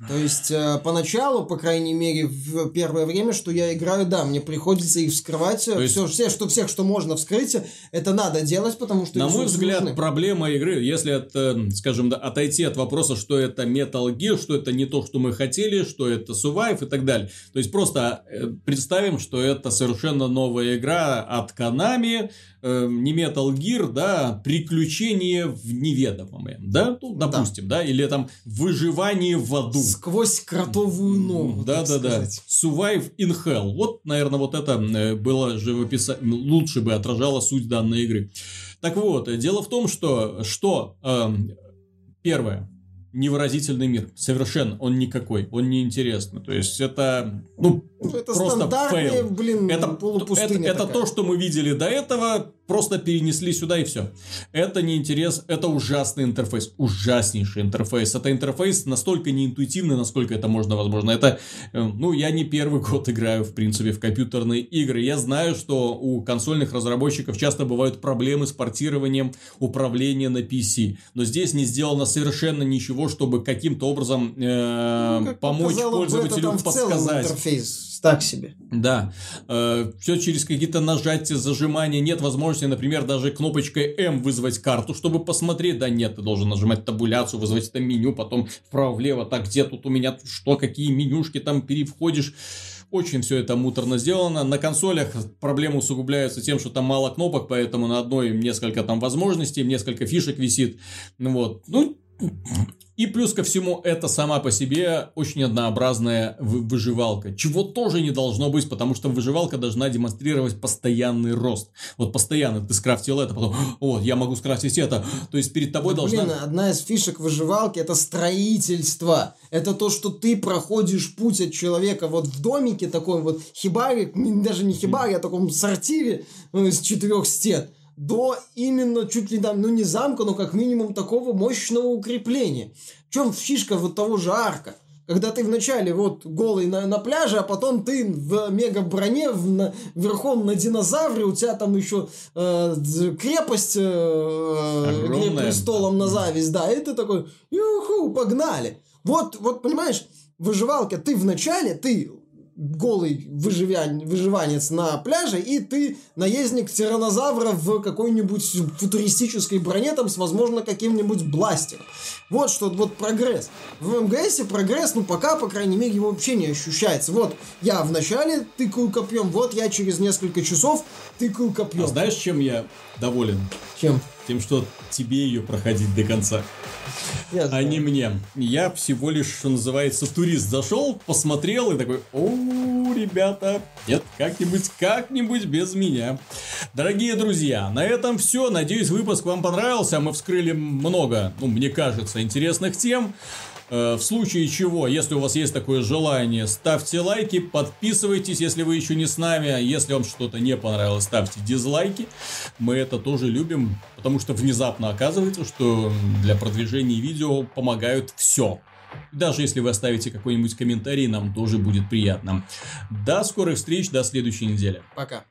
То есть, э, поначалу, по крайней мере, в первое время, что я играю, да, мне приходится их вскрывать. То есть... Все, все, что, всех, что можно вскрыть, это надо делать, потому что... На мой взгляд, нужны. проблема игры, если, от, скажем, да, отойти от вопроса, что это Metal Gear, что это не то, что мы хотели, что это Survive и так далее. То есть, просто э, представим, что это совершенно новая игра от Konami, э, не Metal Gear, да, приключение в неведомое, да, ну, допустим, да. да, или там выживание в аду. Сквозь кротовую ногу. Да, да, да. Survive in Hell. Вот, наверное, вот это э, было живописа... лучше бы отражало суть данной игры. Так вот, дело в том, что, что э, первое, невыразительный мир. Совершенно. Он никакой. Он неинтересный. То есть, это, ну это просто fail. блин, это, это, это то, что мы видели до этого просто перенесли сюда и все. Это не интерес, это ужасный интерфейс, ужаснейший интерфейс. Это интерфейс настолько неинтуитивный, насколько это можно возможно. Это, э, ну, я не первый год играю, в принципе, в компьютерные игры. Я знаю, что у консольных разработчиков часто бывают проблемы с портированием управления на PC. Но здесь не сделано совершенно ничего, чтобы каким-то образом э, ну, помочь пользователю подсказать. Так себе. Да. Э, все через какие-то нажатия, зажимания. Нет возможности, например, даже кнопочкой М вызвать карту, чтобы посмотреть. Да нет, ты должен нажимать табуляцию, вызвать это меню, потом вправо-влево. Так, где тут у меня что, какие менюшки там перевходишь. Очень все это муторно сделано. На консолях проблемы усугубляются тем, что там мало кнопок, поэтому на одной несколько там возможностей, несколько фишек висит. Вот. Ну, и плюс ко всему, это сама по себе очень однообразная выживалка, чего тоже не должно быть, потому что выживалка должна демонстрировать постоянный рост. Вот постоянно ты скрафтил это, потом, о, я могу скрафтить это. То есть перед тобой да, должна... Блин, одна из фишек выживалки это строительство. Это то, что ты проходишь путь от человека вот в домике таком вот хибаре, даже не хибаре, а таком сортире ну, из четырех стен до именно чуть ли там, ну не замка, но как минимум такого мощного укрепления. В чем фишка вот того же арка? Когда ты вначале вот голый на, на пляже, а потом ты в мега броне в, на, верхом на динозавре, у тебя там еще э, крепость э, престолом на зависть, да, и ты такой, юху, погнали. Вот, вот понимаешь, выживалка, ты вначале, ты голый выживянь, выживанец на пляже, и ты наездник тиранозавра в какой-нибудь футуристической броне там с, возможно, каким-нибудь бластером. Вот что, вот прогресс. В МГСе прогресс, ну, пока, по крайней мере, его вообще не ощущается. Вот, я вначале тыкаю копьем, вот я через несколько часов тыкаю копьем. А знаешь, чем я доволен? Чем? Тем, что тебе ее проходить до конца. Я а не мне. Я всего лишь, что называется, турист зашел, посмотрел и такой, о, ребята, нет, как-нибудь, как-нибудь без меня. Дорогие друзья, на этом все. Надеюсь, выпуск вам понравился. Мы вскрыли много, ну, мне кажется, интересных тем. Э, в случае чего, если у вас есть такое желание, ставьте лайки, подписывайтесь, если вы еще не с нами. Если вам что-то не понравилось, ставьте дизлайки. Мы это тоже любим, потому что внезапно оказывается, что для продвижения видео помогают все. Даже если вы оставите какой-нибудь комментарий, нам тоже будет приятно. До скорых встреч, до следующей недели. Пока.